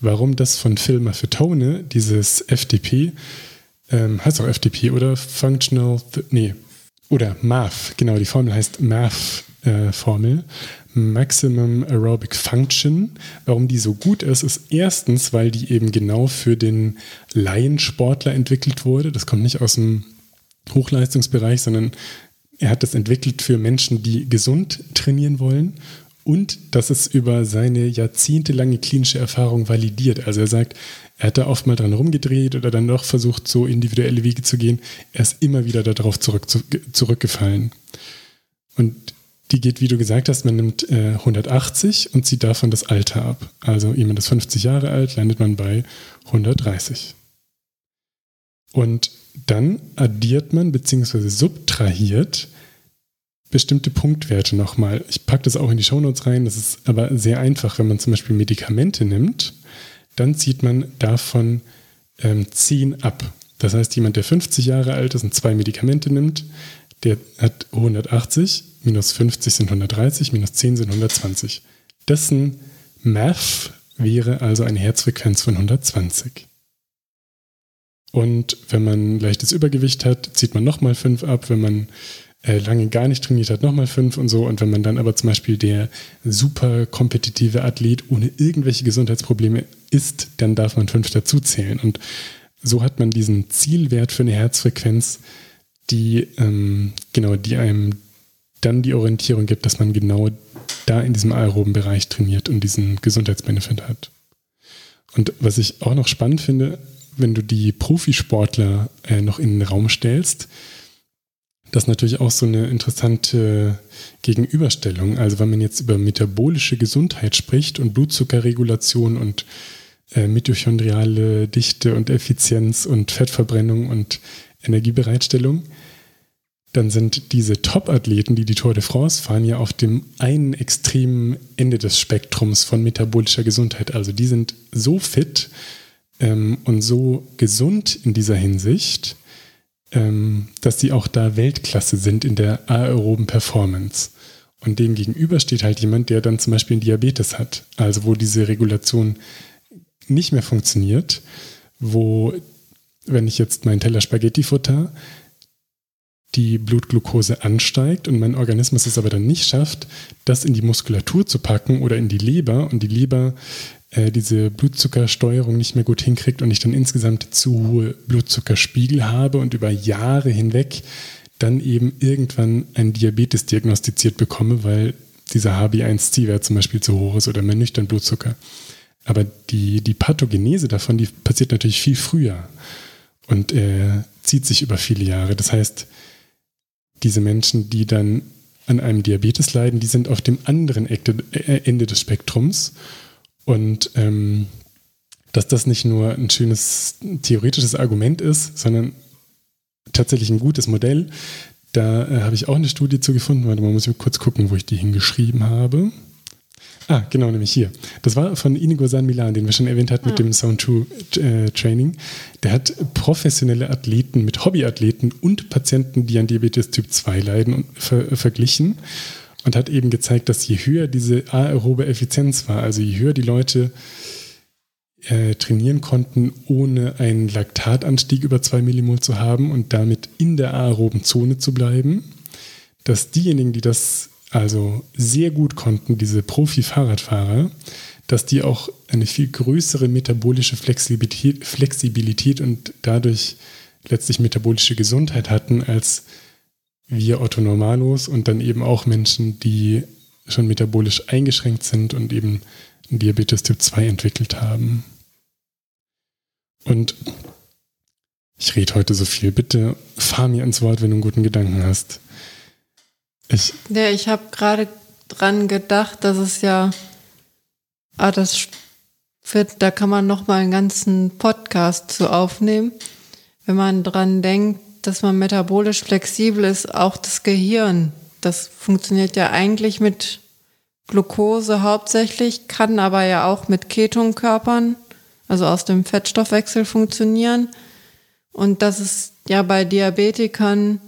Warum das von Phil Maffetone, dieses FDP, ähm, heißt auch FDP oder Functional, nee, oder MAF, genau, die Formel heißt MAF-Formel. Äh, Maximum Aerobic Function. Warum die so gut ist, ist erstens, weil die eben genau für den Laiensportler entwickelt wurde. Das kommt nicht aus dem Hochleistungsbereich, sondern er hat das entwickelt für Menschen, die gesund trainieren wollen und das ist über seine jahrzehntelange klinische Erfahrung validiert. Also er sagt, er hat da oft mal dran rumgedreht oder dann doch versucht, so individuelle Wege zu gehen. Er ist immer wieder darauf zurück, zurückgefallen. Und die geht, wie du gesagt hast, man nimmt äh, 180 und zieht davon das Alter ab. Also jemand ist 50 Jahre alt, landet man bei 130. Und dann addiert man bzw. subtrahiert bestimmte Punktwerte nochmal. Ich packe das auch in die Shownotes rein. Das ist aber sehr einfach, wenn man zum Beispiel Medikamente nimmt, dann zieht man davon ähm, 10 ab. Das heißt, jemand, der 50 Jahre alt ist und zwei Medikamente nimmt, der hat 180, minus 50 sind 130, minus 10 sind 120. Dessen Math wäre also eine Herzfrequenz von 120. Und wenn man leichtes Übergewicht hat, zieht man nochmal 5 ab. Wenn man äh, lange gar nicht trainiert hat, nochmal fünf und so. Und wenn man dann aber zum Beispiel der super kompetitive Athlet ohne irgendwelche Gesundheitsprobleme ist, dann darf man fünf dazuzählen. Und so hat man diesen Zielwert für eine Herzfrequenz, die, ähm, genau, die einem dann die Orientierung gibt, dass man genau da in diesem aeroben Bereich trainiert und diesen Gesundheitsbenefit hat. Und was ich auch noch spannend finde, wenn du die Profisportler äh, noch in den Raum stellst, das ist natürlich auch so eine interessante Gegenüberstellung. Also wenn man jetzt über metabolische Gesundheit spricht und Blutzuckerregulation und äh, mitochondriale Dichte und Effizienz und Fettverbrennung und Energiebereitstellung, dann sind diese Top-Athleten, die die Tour de France fahren, ja auf dem einen extremen Ende des Spektrums von metabolischer Gesundheit. Also die sind so fit ähm, und so gesund in dieser Hinsicht, ähm, dass sie auch da Weltklasse sind in der aeroben Performance. Und dem gegenüber steht halt jemand, der dann zum Beispiel einen Diabetes hat, also wo diese Regulation nicht mehr funktioniert, wo, wenn ich jetzt meinen Teller Spaghetti futter, die Blutglucose ansteigt und mein Organismus es aber dann nicht schafft, das in die Muskulatur zu packen oder in die Leber und die Leber äh, diese Blutzuckersteuerung nicht mehr gut hinkriegt und ich dann insgesamt zu hohe Blutzuckerspiegel habe und über Jahre hinweg dann eben irgendwann ein Diabetes diagnostiziert bekomme, weil dieser HB1C-Wert zum Beispiel zu hoch ist oder mein nüchtern Blutzucker. Aber die, die Pathogenese davon, die passiert natürlich viel früher und äh, zieht sich über viele Jahre. Das heißt, diese Menschen, die dann an einem Diabetes leiden, die sind auf dem anderen äh, Ende des Spektrums. Und ähm, dass das nicht nur ein schönes theoretisches Argument ist, sondern tatsächlich ein gutes Modell. Da äh, habe ich auch eine Studie zu gefunden. Warte mal, muss ich kurz gucken, wo ich die hingeschrieben habe. Ah, genau, nämlich hier. Das war von Inigo San Milan, den wir schon erwähnt hatten mit ah. dem Sound 2 äh, Training. Der hat professionelle Athleten mit Hobbyathleten und Patienten, die an Diabetes Typ 2 leiden, ver verglichen und hat eben gezeigt, dass je höher diese aerobe Effizienz war, also je höher die Leute äh, trainieren konnten, ohne einen Laktatanstieg über 2 Millimol zu haben und damit in der aeroben Zone zu bleiben, dass diejenigen, die das also sehr gut konnten, diese Profi-Fahrradfahrer, dass die auch eine viel größere metabolische Flexibilität, Flexibilität und dadurch letztlich metabolische Gesundheit hatten als wir Otto Normalos und dann eben auch Menschen, die schon metabolisch eingeschränkt sind und eben Diabetes Typ 2 entwickelt haben. Und ich rede heute so viel. Bitte fahr mir ins Wort, wenn du einen guten Gedanken hast. Ich, ja, ich habe gerade dran gedacht, dass es ja, ah, das wird, da kann man noch mal einen ganzen Podcast zu aufnehmen, wenn man dran denkt, dass man metabolisch flexibel ist, auch das Gehirn. Das funktioniert ja eigentlich mit Glucose hauptsächlich, kann aber ja auch mit Ketonkörpern, also aus dem Fettstoffwechsel funktionieren. Und das ist ja bei Diabetikern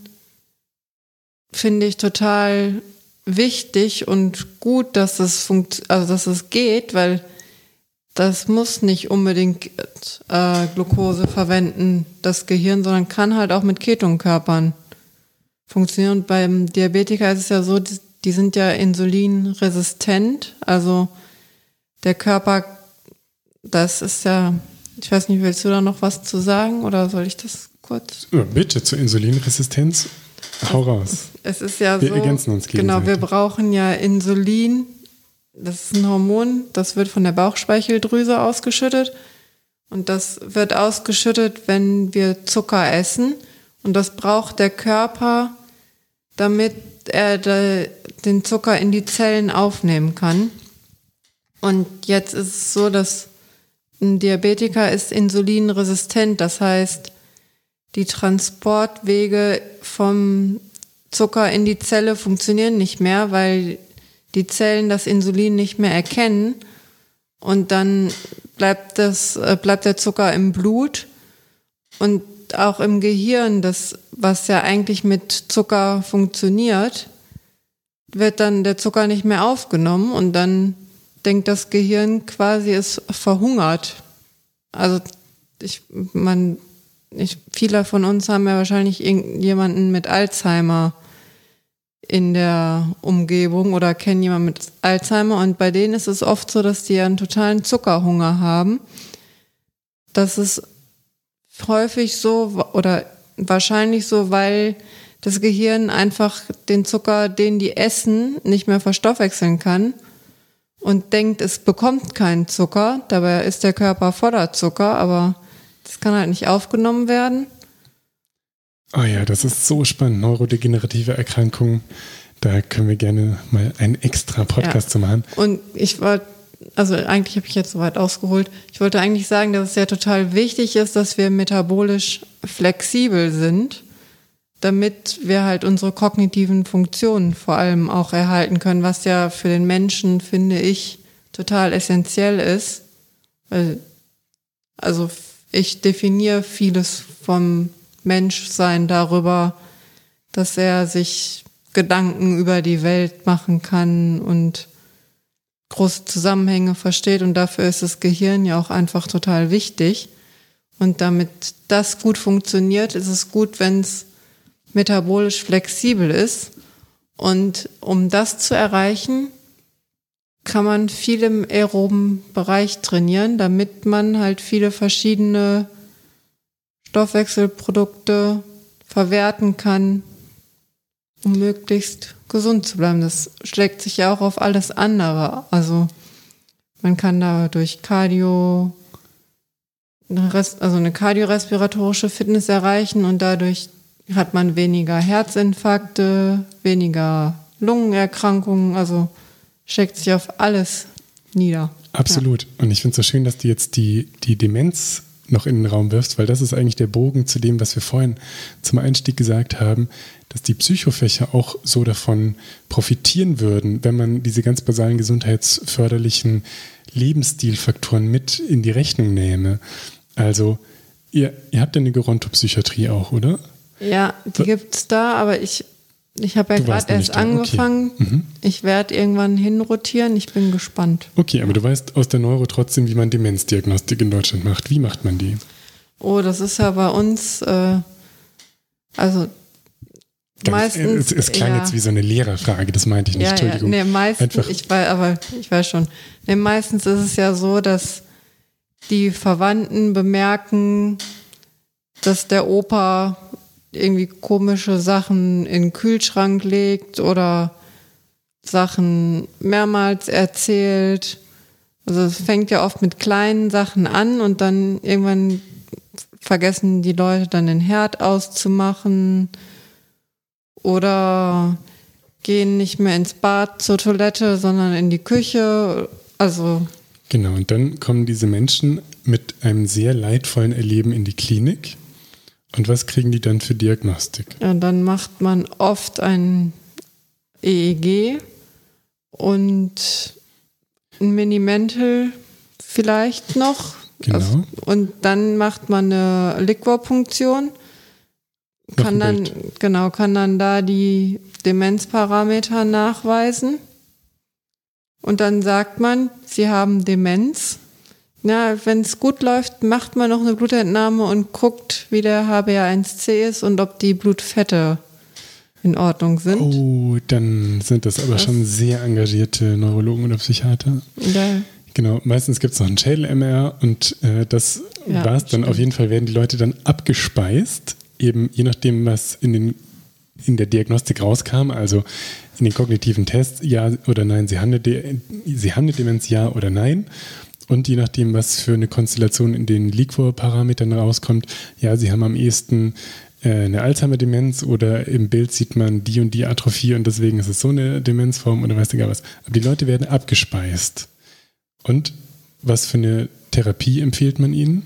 finde ich total wichtig und gut, dass es funkt, also dass es geht, weil das muss nicht unbedingt äh, Glucose verwenden, das Gehirn, sondern kann halt auch mit Ketonkörpern funktionieren. Und beim Diabetiker ist es ja so, die, die sind ja insulinresistent, also der Körper, das ist ja, ich weiß nicht, willst du da noch was zu sagen oder soll ich das kurz? Bitte zur Insulinresistenz. Hau raus. Es ist ja wir so. Wir ergänzen uns. Genau, wir brauchen ja Insulin. Das ist ein Hormon, das wird von der Bauchspeicheldrüse ausgeschüttet. Und das wird ausgeschüttet, wenn wir Zucker essen. Und das braucht der Körper, damit er den Zucker in die Zellen aufnehmen kann. Und jetzt ist es so, dass ein Diabetiker ist insulinresistent. Das heißt, die Transportwege vom Zucker in die Zelle funktionieren nicht mehr, weil die Zellen das Insulin nicht mehr erkennen und dann bleibt das äh, bleibt der Zucker im Blut und auch im Gehirn, das was ja eigentlich mit Zucker funktioniert, wird dann der Zucker nicht mehr aufgenommen und dann denkt das Gehirn quasi es verhungert. Also ich man ich, viele von uns haben ja wahrscheinlich jemanden mit Alzheimer in der Umgebung oder kennen jemanden mit Alzheimer und bei denen ist es oft so, dass die einen totalen Zuckerhunger haben. Das ist häufig so oder wahrscheinlich so, weil das Gehirn einfach den Zucker, den die essen, nicht mehr verstoffwechseln kann und denkt, es bekommt keinen Zucker. Dabei ist der Körper voller Zucker, aber das kann halt nicht aufgenommen werden. Oh ja, das ist so spannend. Neurodegenerative Erkrankungen. Da können wir gerne mal einen extra Podcast ja. zu machen. Und ich wollte, also eigentlich habe ich jetzt soweit ausgeholt. Ich wollte eigentlich sagen, dass es ja total wichtig ist, dass wir metabolisch flexibel sind, damit wir halt unsere kognitiven Funktionen vor allem auch erhalten können, was ja für den Menschen, finde ich, total essentiell ist. Weil, also ich definiere vieles vom Menschsein darüber, dass er sich Gedanken über die Welt machen kann und große Zusammenhänge versteht. Und dafür ist das Gehirn ja auch einfach total wichtig. Und damit das gut funktioniert, ist es gut, wenn es metabolisch flexibel ist. Und um das zu erreichen, kann man viel im aeroben Bereich trainieren, damit man halt viele verschiedene Stoffwechselprodukte verwerten kann, um möglichst gesund zu bleiben. Das schlägt sich ja auch auf alles andere. Also man kann da durch Cardio, also eine kardiorespiratorische Fitness erreichen und dadurch hat man weniger Herzinfarkte, weniger Lungenerkrankungen, also schlägt sich auf alles nieder. Absolut. Ja. Und ich finde es so schön, dass du jetzt die, die Demenz noch in den Raum wirfst, weil das ist eigentlich der Bogen zu dem, was wir vorhin zum Einstieg gesagt haben, dass die Psychofächer auch so davon profitieren würden, wenn man diese ganz basalen gesundheitsförderlichen Lebensstilfaktoren mit in die Rechnung nähme. Also, ihr, ihr habt ja eine Gerontopsychiatrie auch, oder? Ja, die gibt es da, aber ich ich habe ja gerade erst angefangen. Okay. Mhm. Ich werde irgendwann hinrotieren. Ich bin gespannt. Okay, aber du weißt aus der Neuro trotzdem, wie man Demenzdiagnostik in Deutschland macht. Wie macht man die? Oh, das ist ja bei uns, äh, also Ganz, meistens. Es, es klang ja, jetzt wie so eine Lehrerfrage, das meinte ich nicht. Ja, Entschuldigung. Ja, nee, meistens, Einfach. ich weiß, aber ich weiß schon. Nee, meistens ist es ja so, dass die Verwandten bemerken, dass der Opa irgendwie komische Sachen in den Kühlschrank legt oder Sachen mehrmals erzählt. Also es fängt ja oft mit kleinen Sachen an und dann irgendwann vergessen die Leute dann den Herd auszumachen oder gehen nicht mehr ins Bad zur Toilette, sondern in die Küche. Also genau, und dann kommen diese Menschen mit einem sehr leidvollen Erleben in die Klinik und was kriegen die dann für Diagnostik? Ja, dann macht man oft ein EEG und ein Minimental vielleicht noch. Genau. Und dann macht man eine Liquorpunktion. Kann dann, genau, kann dann da die Demenzparameter nachweisen. Und dann sagt man, Sie haben Demenz. Na, wenn es gut läuft, macht man noch eine Blutentnahme und guckt, wie der HbA1c ist und ob die Blutfette in Ordnung sind. Oh, dann sind das aber das schon sehr engagierte Neurologen oder Psychiater. Ja. Genau, meistens gibt es noch ein Schädel-MR und äh, das ja, war es dann. Auf jeden Fall werden die Leute dann abgespeist, eben je nachdem, was in, den, in der Diagnostik rauskam, also in den kognitiven Tests, ja oder nein, sie haben eine, sie haben eine Demenz, ja oder nein. Und je nachdem, was für eine Konstellation in den Liquor-Parametern rauskommt, ja, sie haben am ehesten äh, eine Alzheimer-Demenz oder im Bild sieht man die und die Atrophie und deswegen ist es so eine Demenzform oder weiß gar was. Aber die Leute werden abgespeist. Und was für eine Therapie empfiehlt man ihnen?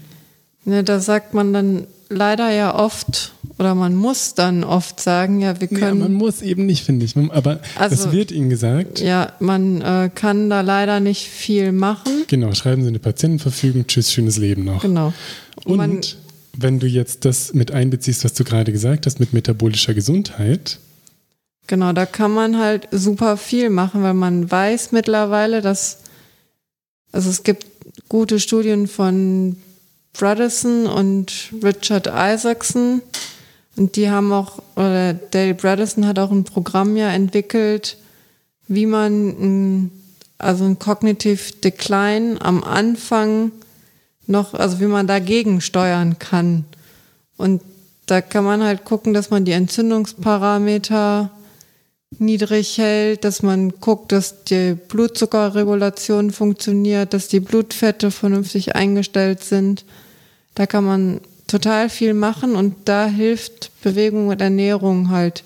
Ne, da sagt man dann leider ja oft oder man muss dann oft sagen, ja, wir können. Ja, man muss eben nicht, finde ich. Aber also, es wird ihnen gesagt. Ja, man äh, kann da leider nicht viel machen. Genau, schreiben Sie eine Patientenverfügung, tschüss, schönes Leben noch. Genau. Und man, wenn du jetzt das mit einbeziehst, was du gerade gesagt hast, mit metabolischer Gesundheit. Genau, da kann man halt super viel machen, weil man weiß mittlerweile, dass also es gibt gute Studien von Bradison und Richard Isaacson. Und die haben auch, oder Dale Bradison hat auch ein Programm ja entwickelt, wie man ein, also ein Cognitive Decline am Anfang noch, also wie man dagegen steuern kann. Und da kann man halt gucken, dass man die Entzündungsparameter niedrig hält, dass man guckt, dass die Blutzuckerregulation funktioniert, dass die Blutfette vernünftig eingestellt sind. Da kann man total viel machen und da hilft Bewegung und Ernährung halt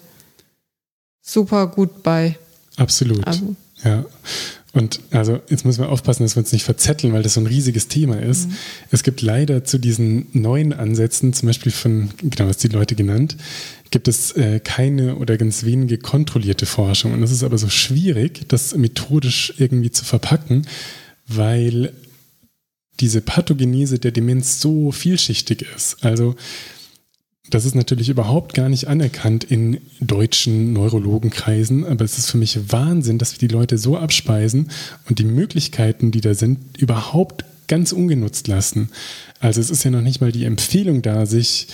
super gut bei. Absolut. Also. Ja. Und also jetzt müssen wir aufpassen, dass wir uns nicht verzetteln, weil das so ein riesiges Thema ist. Mhm. Es gibt leider zu diesen neuen Ansätzen, zum Beispiel von, genau, was die Leute genannt, gibt es äh, keine oder ganz wenige kontrollierte Forschung. Und es ist aber so schwierig, das methodisch irgendwie zu verpacken, weil diese Pathogenese der Demenz so vielschichtig ist. Also das ist natürlich überhaupt gar nicht anerkannt in deutschen Neurologenkreisen, aber es ist für mich Wahnsinn, dass wir die Leute so abspeisen und die Möglichkeiten, die da sind, überhaupt ganz ungenutzt lassen. Also es ist ja noch nicht mal die Empfehlung da, sich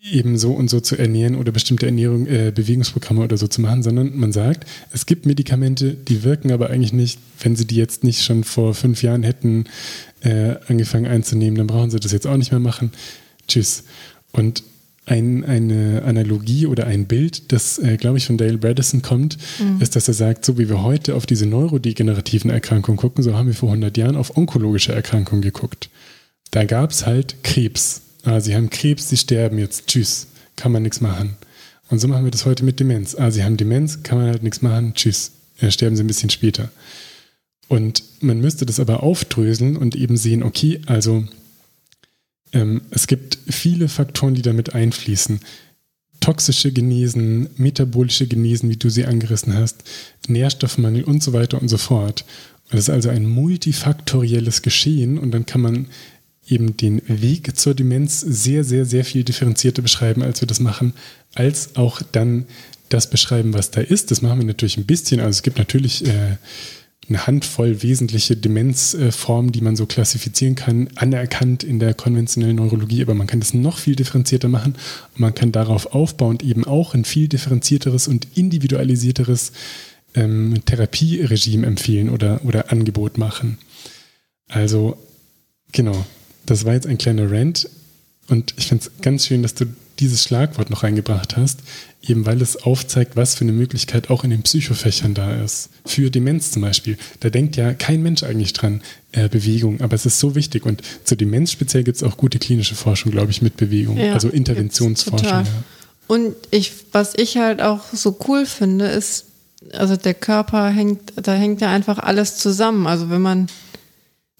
eben so und so zu ernähren oder bestimmte Ernährung, äh, Bewegungsprogramme oder so zu machen, sondern man sagt, es gibt Medikamente, die wirken aber eigentlich nicht, wenn sie die jetzt nicht schon vor fünf Jahren hätten äh, angefangen einzunehmen, dann brauchen sie das jetzt auch nicht mehr machen. Tschüss. Und ein, eine Analogie oder ein Bild, das, äh, glaube ich, von Dale Bredesen kommt, mhm. ist, dass er sagt, so wie wir heute auf diese neurodegenerativen Erkrankungen gucken, so haben wir vor 100 Jahren auf onkologische Erkrankungen geguckt. Da gab es halt Krebs. Ah, sie haben Krebs, sie sterben jetzt. Tschüss. Kann man nichts machen. Und so machen wir das heute mit Demenz. Ah, sie haben Demenz, kann man halt nichts machen. Tschüss. Ja, sterben sie ein bisschen später. Und man müsste das aber aufdröseln und eben sehen, okay, also ähm, es gibt viele Faktoren, die damit einfließen. Toxische Genesen, metabolische Genesen, wie du sie angerissen hast, Nährstoffmangel und so weiter und so fort. Das ist also ein multifaktorielles Geschehen und dann kann man eben den Weg zur Demenz sehr, sehr, sehr viel differenzierter beschreiben, als wir das machen, als auch dann das beschreiben, was da ist. Das machen wir natürlich ein bisschen. Also es gibt natürlich äh, eine Handvoll wesentliche Demenzformen, die man so klassifizieren kann, anerkannt in der konventionellen Neurologie, aber man kann das noch viel differenzierter machen und man kann darauf aufbauend eben auch ein viel differenzierteres und individualisierteres ähm, Therapieregime empfehlen oder, oder Angebot machen. Also, genau, das war jetzt ein kleiner Rant und ich finde es ganz schön, dass du dieses Schlagwort noch reingebracht hast, eben weil es aufzeigt, was für eine Möglichkeit auch in den Psychofächern da ist. Für Demenz zum Beispiel. Da denkt ja kein Mensch eigentlich dran, äh, Bewegung, aber es ist so wichtig. Und zur Demenz speziell gibt es auch gute klinische Forschung, glaube ich, mit Bewegung, ja, also Interventionsforschung. Ja. Und ich, was ich halt auch so cool finde, ist, also der Körper hängt, da hängt ja einfach alles zusammen. Also wenn man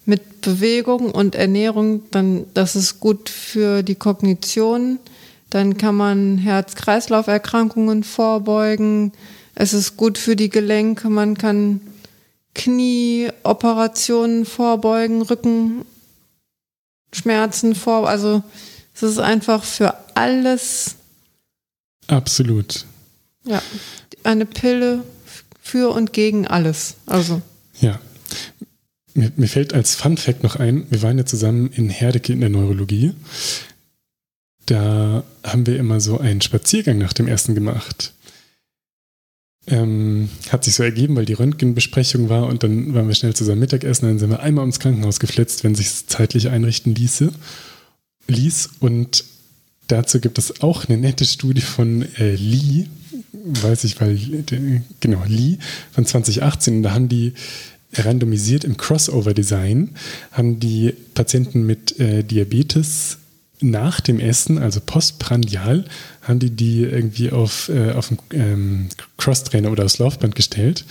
mit Bewegung und Ernährung, dann das ist gut für die Kognition, dann kann man Herz-Kreislauf-Erkrankungen vorbeugen. Es ist gut für die Gelenke. Man kann Knieoperationen vorbeugen, Rückenschmerzen vor. Also es ist einfach für alles. Absolut. Ja, eine Pille für und gegen alles. Also. Ja. Mir, mir fällt als Fun Fact noch ein, wir waren ja zusammen in Herdecke in der Neurologie da haben wir immer so einen Spaziergang nach dem Essen gemacht. Ähm, hat sich so ergeben, weil die Röntgenbesprechung war und dann waren wir schnell zusammen Mittagessen, dann sind wir einmal ums Krankenhaus geflitzt, wenn sich es zeitlich einrichten ließe, ließ. Und dazu gibt es auch eine nette Studie von äh, Lee, weiß ich, weil, genau, Lee von 2018. Und da haben die randomisiert im Crossover-Design, haben die Patienten mit äh, Diabetes nach dem Essen, also postprandial, haben die die irgendwie auf, äh, auf einen ähm, Crosstrainer oder aufs Laufband gestellt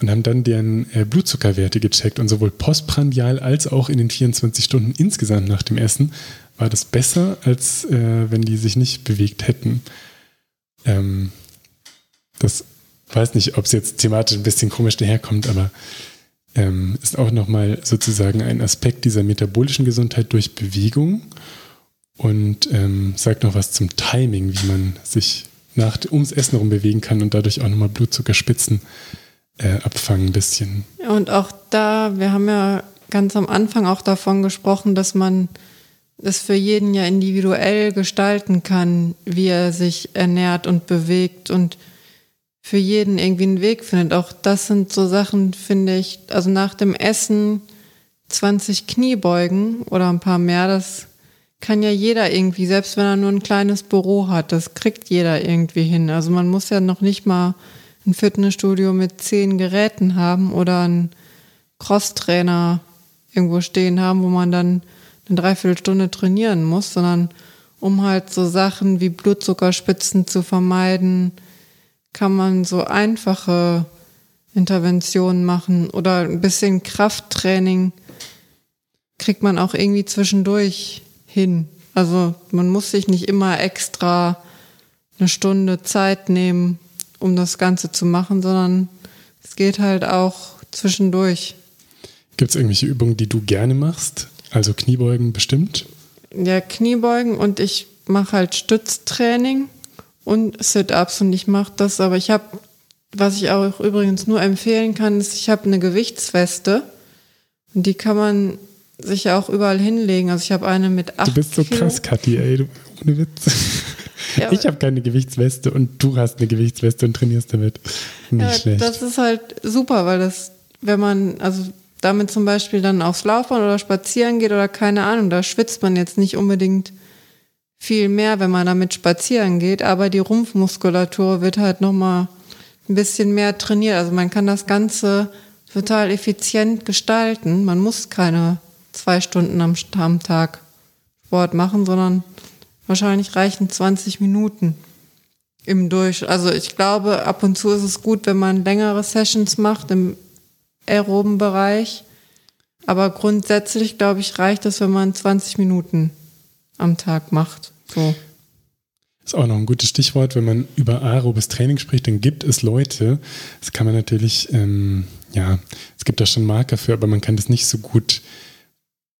und haben dann deren äh, Blutzuckerwerte gecheckt. Und sowohl postprandial als auch in den 24 Stunden insgesamt nach dem Essen war das besser, als äh, wenn die sich nicht bewegt hätten. Ähm, das weiß nicht, ob es jetzt thematisch ein bisschen komisch daherkommt, aber ähm, ist auch nochmal sozusagen ein Aspekt dieser metabolischen Gesundheit durch Bewegung und ähm, sagt noch was zum Timing, wie man sich nach, ums Essen herum bewegen kann und dadurch auch nochmal Blutzuckerspitzen äh, abfangen ein bisschen. Und auch da, wir haben ja ganz am Anfang auch davon gesprochen, dass man es für jeden ja individuell gestalten kann, wie er sich ernährt und bewegt und für jeden irgendwie einen Weg findet. Auch das sind so Sachen, finde ich, also nach dem Essen 20 Kniebeugen oder ein paar mehr, das kann ja jeder irgendwie, selbst wenn er nur ein kleines Büro hat, das kriegt jeder irgendwie hin. Also man muss ja noch nicht mal ein Fitnessstudio mit zehn Geräten haben oder einen Crosstrainer irgendwo stehen haben, wo man dann eine Dreiviertelstunde trainieren muss, sondern um halt so Sachen wie Blutzuckerspitzen zu vermeiden, kann man so einfache Interventionen machen oder ein bisschen Krafttraining kriegt man auch irgendwie zwischendurch hin. Also man muss sich nicht immer extra eine Stunde Zeit nehmen, um das Ganze zu machen, sondern es geht halt auch zwischendurch. Gibt es irgendwelche Übungen, die du gerne machst? Also Kniebeugen bestimmt? Ja, Kniebeugen und ich mache halt Stütztraining und Sit-ups und ich mache das, aber ich habe, was ich auch übrigens nur empfehlen kann, ist, ich habe eine Gewichtsweste und die kann man sich auch überall hinlegen. Also ich habe eine mit 8 Du bist so Kilo. krass, Kathi, ey, du, ohne Witz. Ja, ich habe keine Gewichtsweste und du hast eine Gewichtsweste und trainierst damit. Nicht ja, schlecht. Das ist halt super, weil das, wenn man, also damit zum Beispiel dann aufs Laufbahn oder spazieren geht oder keine Ahnung, da schwitzt man jetzt nicht unbedingt viel mehr, wenn man damit spazieren geht, aber die Rumpfmuskulatur wird halt nochmal ein bisschen mehr trainiert. Also man kann das Ganze total effizient gestalten. Man muss keine zwei Stunden am, am Tag Sport machen, sondern wahrscheinlich reichen 20 Minuten im Durch. Also ich glaube, ab und zu ist es gut, wenn man längere Sessions macht im aeroben Bereich. Aber grundsätzlich, glaube ich, reicht es, wenn man 20 Minuten am Tag macht. So. Ist auch noch ein gutes Stichwort, wenn man über aerobes Training spricht, dann gibt es Leute, das kann man natürlich, ähm, ja, es gibt da schon Marker für, aber man kann das nicht so gut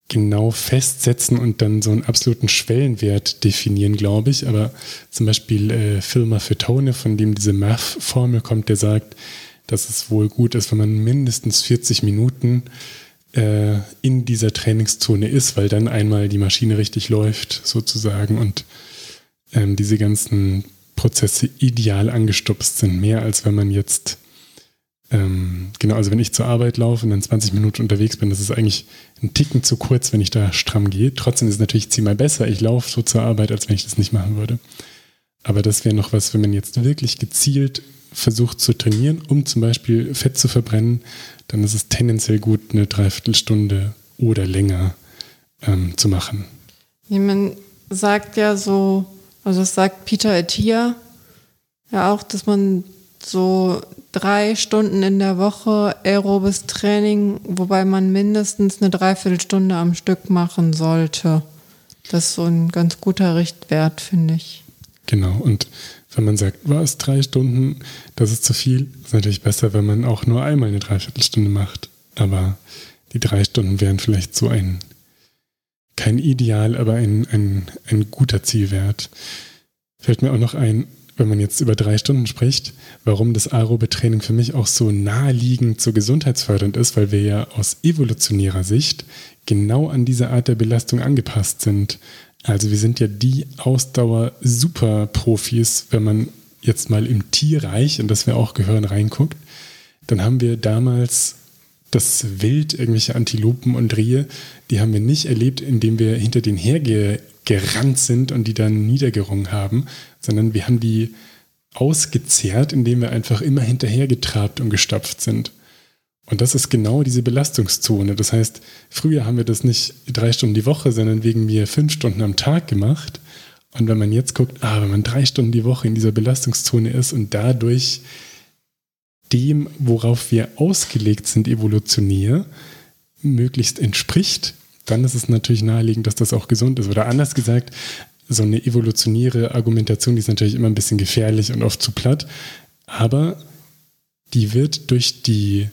genau festsetzen und dann so einen absoluten Schwellenwert definieren, glaube ich. Aber zum Beispiel äh, Firma Fetone, von dem diese Math-Formel kommt, der sagt, dass es wohl gut ist, wenn man mindestens 40 Minuten äh, in dieser Trainingszone ist, weil dann einmal die Maschine richtig läuft, sozusagen, und ähm, diese ganzen Prozesse ideal angestupst sind. Mehr als wenn man jetzt ähm, genau, also wenn ich zur Arbeit laufe und dann 20 Minuten unterwegs bin, das ist eigentlich ein Ticken zu kurz, wenn ich da stramm gehe. Trotzdem ist es natürlich zehnmal besser, ich laufe so zur Arbeit, als wenn ich das nicht machen würde. Aber das wäre noch was, wenn man jetzt wirklich gezielt versucht zu trainieren, um zum Beispiel Fett zu verbrennen, dann ist es tendenziell gut, eine Dreiviertelstunde oder länger ähm, zu machen. Man sagt ja so, also das sagt Peter Attia ja auch, dass man so drei Stunden in der Woche aerobes Training, wobei man mindestens eine Dreiviertelstunde am Stück machen sollte. Das ist so ein ganz guter Richtwert, finde ich. Genau, und wenn man sagt, was, drei Stunden, das ist zu viel, ist natürlich besser, wenn man auch nur einmal eine Dreiviertelstunde macht. Aber die drei Stunden wären vielleicht so ein, kein Ideal, aber ein, ein, ein guter Zielwert. Fällt mir auch noch ein, wenn man jetzt über drei Stunden spricht, warum das aerobe Training für mich auch so naheliegend so gesundheitsfördernd ist, weil wir ja aus evolutionärer Sicht genau an diese Art der Belastung angepasst sind. Also wir sind ja die Ausdauer-Super-Profis, wenn man jetzt mal im Tierreich, in das wir auch gehören, reinguckt, dann haben wir damals das Wild, irgendwelche Antilopen und Rehe, die haben wir nicht erlebt, indem wir hinter denen hergerannt sind und die dann niedergerungen haben, sondern wir haben die ausgezehrt, indem wir einfach immer hinterhergetrabt und gestapft sind. Und das ist genau diese Belastungszone. Das heißt, früher haben wir das nicht drei Stunden die Woche, sondern wegen mir fünf Stunden am Tag gemacht. Und wenn man jetzt guckt, ah, wenn man drei Stunden die Woche in dieser Belastungszone ist und dadurch dem, worauf wir ausgelegt sind, evolutionär, möglichst entspricht, dann ist es natürlich naheliegend, dass das auch gesund ist. Oder anders gesagt, so eine evolutionäre Argumentation, die ist natürlich immer ein bisschen gefährlich und oft zu platt, aber die wird durch die,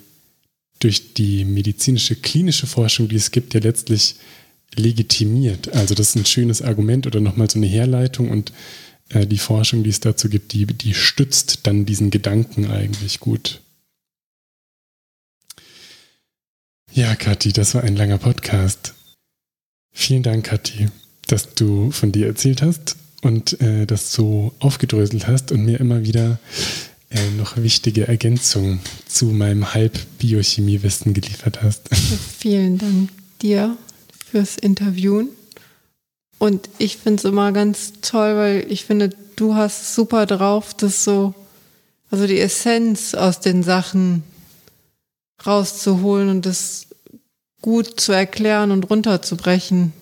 durch die medizinische, klinische Forschung, die es gibt, ja letztlich legitimiert. Also das ist ein schönes Argument oder nochmal so eine Herleitung und äh, die Forschung, die es dazu gibt, die, die stützt dann diesen Gedanken eigentlich gut. Ja, Kathi, das war ein langer Podcast. Vielen Dank, Kathi dass du von dir erzählt hast und äh, das so aufgedröselt hast und mir immer wieder äh, noch wichtige Ergänzungen zu meinem Halbbiochemiewissen geliefert hast. Vielen Dank dir fürs Interviewen Und ich finde es immer ganz toll, weil ich finde, du hast super drauf, das so, also die Essenz aus den Sachen rauszuholen und das gut zu erklären und runterzubrechen.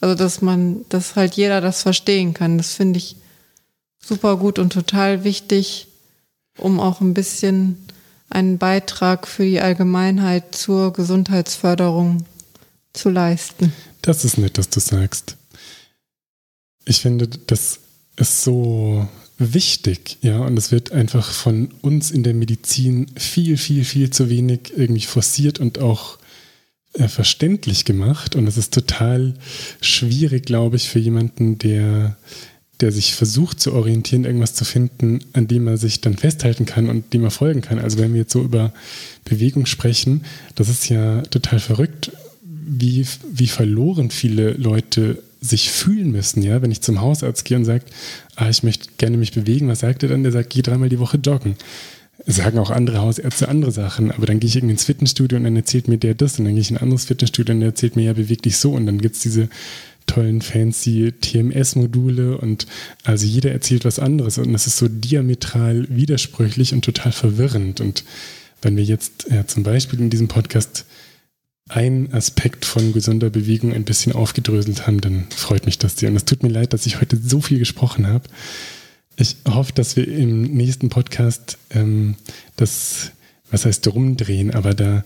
Also, dass man, dass halt jeder das verstehen kann. Das finde ich super gut und total wichtig, um auch ein bisschen einen Beitrag für die Allgemeinheit zur Gesundheitsförderung zu leisten. Das ist nett, dass du sagst. Ich finde, das ist so wichtig, ja, und es wird einfach von uns in der Medizin viel, viel, viel zu wenig irgendwie forciert und auch äh, verständlich gemacht. Und es ist total schwierig, glaube ich, für jemanden, der der sich versucht zu orientieren, irgendwas zu finden, an dem er sich dann festhalten kann und dem er folgen kann. Also wenn wir jetzt so über Bewegung sprechen, das ist ja total verrückt, wie, wie verloren viele Leute sich fühlen müssen, ja, wenn ich zum Hausarzt gehe und sage, ah, ich möchte gerne mich bewegen, was sagt er dann? Der sagt, geh dreimal die Woche joggen. Sagen auch andere Hausärzte andere Sachen, aber dann gehe ich irgendwie ins Fitnessstudio und dann erzählt mir der das und dann gehe ich in ein anderes Fitnessstudio und der erzählt mir, ja, beweg dich so und dann gibt es diese tollen, fancy TMS-Module und also jeder erzählt was anderes und das ist so diametral widersprüchlich und total verwirrend. Und wenn wir jetzt ja, zum Beispiel in diesem Podcast einen Aspekt von gesunder Bewegung ein bisschen aufgedröselt haben, dann freut mich das sehr. Und es tut mir leid, dass ich heute so viel gesprochen habe. Ich hoffe, dass wir im nächsten Podcast ähm, das, was heißt rumdrehen, aber da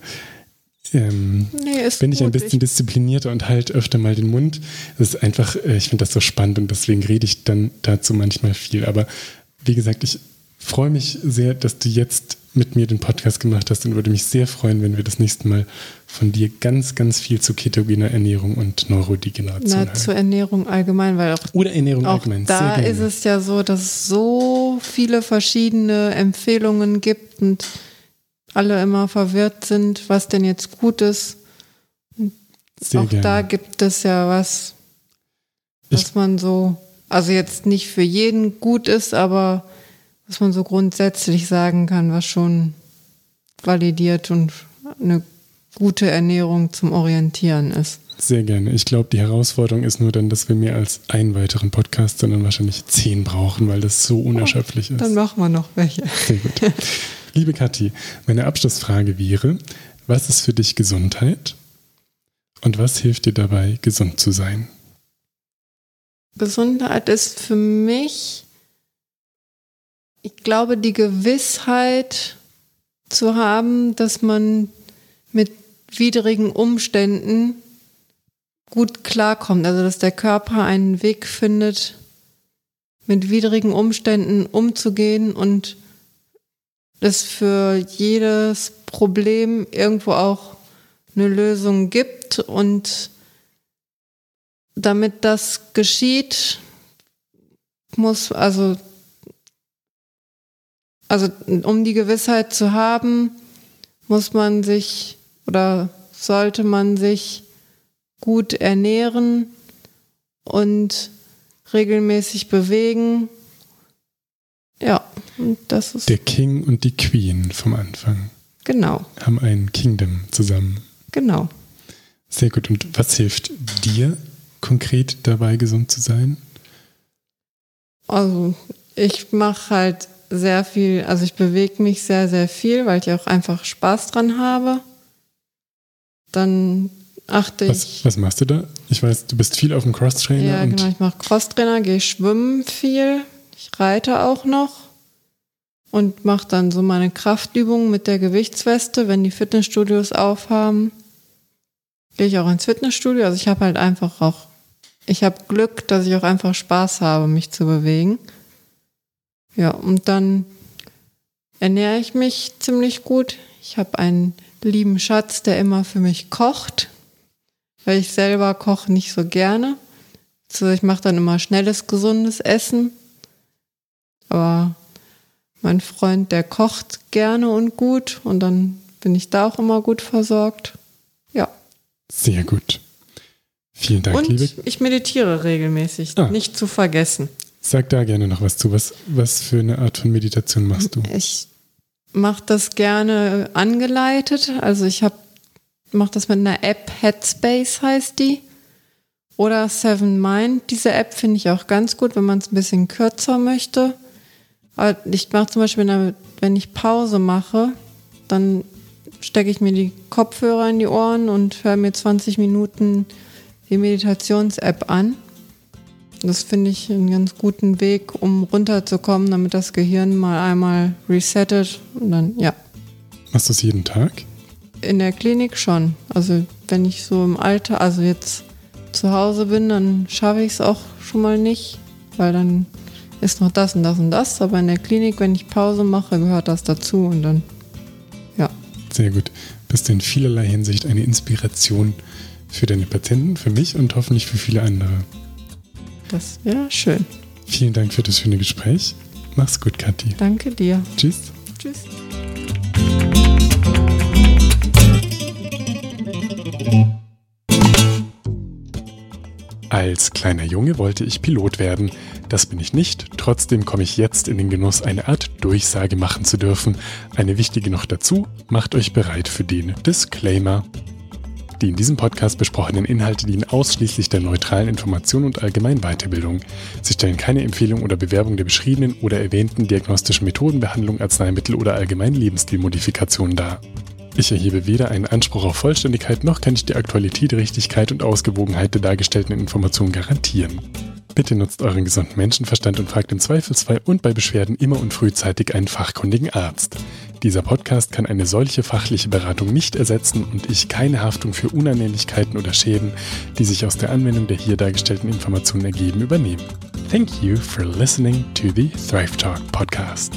ähm, nee, bin ich ein bisschen disziplinierter und halt öfter mal den Mund. Das ist einfach, äh, ich finde das so spannend und deswegen rede ich dann dazu manchmal viel. Aber wie gesagt, ich freue mich sehr, dass du jetzt mit mir den Podcast gemacht hast und würde mich sehr freuen, wenn wir das nächste Mal von dir ganz, ganz viel zu ketogener Ernährung und Neurodegeneration Na, hören. zur Ernährung allgemein, weil auch, Oder Ernährung auch allgemein. Da ist es ja so, dass es so viele verschiedene Empfehlungen gibt und alle immer verwirrt sind, was denn jetzt gut ist. Sehr auch gerne. da gibt es ja was, was ich man so, also jetzt nicht für jeden gut ist, aber was man so grundsätzlich sagen kann, was schon validiert und eine gute Ernährung zum Orientieren ist. Sehr gerne. Ich glaube, die Herausforderung ist nur dann, dass wir mehr als einen weiteren Podcast, sondern wahrscheinlich zehn brauchen, weil das so unerschöpflich ist. Dann machen wir noch welche. Sehr gut. Liebe Kathi, meine Abschlussfrage wäre, was ist für dich Gesundheit und was hilft dir dabei, gesund zu sein? Gesundheit ist für mich, ich glaube, die Gewissheit zu haben, dass man mit widrigen Umständen gut klarkommt. Also dass der Körper einen Weg findet, mit widrigen Umständen umzugehen und es für jedes Problem irgendwo auch eine Lösung gibt und damit das geschieht, muss also also um die Gewissheit zu haben, muss man sich oder sollte man sich gut ernähren und regelmäßig bewegen. Und das ist Der King und die Queen vom Anfang. Genau. Haben ein Kingdom zusammen. Genau. Sehr gut. Und was hilft dir konkret dabei, gesund zu sein? Also, ich mache halt sehr viel, also ich bewege mich sehr, sehr viel, weil ich auch einfach Spaß dran habe. Dann achte was, ich. Was machst du da? Ich weiß, du bist viel auf dem Crosstrainer. Ja, genau. Ich mache Crosstrainer, gehe schwimmen viel. Ich reite auch noch und mache dann so meine Kraftübungen mit der Gewichtsweste, wenn die Fitnessstudios aufhaben. Gehe ich auch ins Fitnessstudio. Also ich habe halt einfach auch, ich habe Glück, dass ich auch einfach Spaß habe, mich zu bewegen. Ja, und dann ernähre ich mich ziemlich gut. Ich habe einen lieben Schatz, der immer für mich kocht, weil ich selber koche nicht so gerne. Also ich mache dann immer schnelles, gesundes Essen. Aber mein Freund, der kocht gerne und gut und dann bin ich da auch immer gut versorgt. Ja. Sehr gut. Vielen Dank, und liebe. Ich meditiere regelmäßig, ah. nicht zu vergessen. Sag da gerne noch was zu. Was, was für eine Art von Meditation machst du? Ich mache das gerne angeleitet. Also ich habe mache das mit einer App, Headspace heißt die. Oder Seven Mind, diese App finde ich auch ganz gut, wenn man es ein bisschen kürzer möchte. Ich mache zum Beispiel, wenn ich Pause mache, dann stecke ich mir die Kopfhörer in die Ohren und höre mir 20 Minuten die Meditations-App an. Das finde ich einen ganz guten Weg, um runterzukommen, damit das Gehirn mal einmal resettet und dann, ja. Machst du es jeden Tag? In der Klinik schon. Also wenn ich so im Alter, also jetzt zu Hause bin, dann schaffe ich es auch schon mal nicht, weil dann ist noch das und das und das. Aber in der Klinik, wenn ich Pause mache, gehört das dazu und dann, ja. Sehr gut. Bist du in vielerlei Hinsicht eine Inspiration für deine Patienten, für mich und hoffentlich für viele andere. Das wäre schön. Vielen Dank für das schöne Gespräch. Mach's gut, Kathi. Danke dir. Tschüss. Tschüss. Als kleiner Junge wollte ich Pilot werden. Das bin ich nicht. Trotzdem komme ich jetzt in den Genuss, eine Art Durchsage machen zu dürfen. Eine wichtige noch dazu. Macht euch bereit für den Disclaimer. Die in diesem Podcast besprochenen Inhalte dienen ausschließlich der neutralen Information und allgemeinen Weiterbildung. Sie stellen keine Empfehlung oder Bewerbung der beschriebenen oder erwähnten diagnostischen Methoden, Behandlung, Arzneimittel oder allgemeinen Lebensstilmodifikationen dar. Ich erhebe weder einen Anspruch auf Vollständigkeit noch kann ich die Aktualität, Richtigkeit und Ausgewogenheit der dargestellten Informationen garantieren. Bitte nutzt euren gesunden Menschenverstand und fragt im Zweifelsfall und bei Beschwerden immer und frühzeitig einen fachkundigen Arzt. Dieser Podcast kann eine solche fachliche Beratung nicht ersetzen und ich keine Haftung für Unannehmlichkeiten oder Schäden, die sich aus der Anwendung der hier dargestellten Informationen ergeben, übernehmen. Thank you for listening to the Thrive Talk Podcast.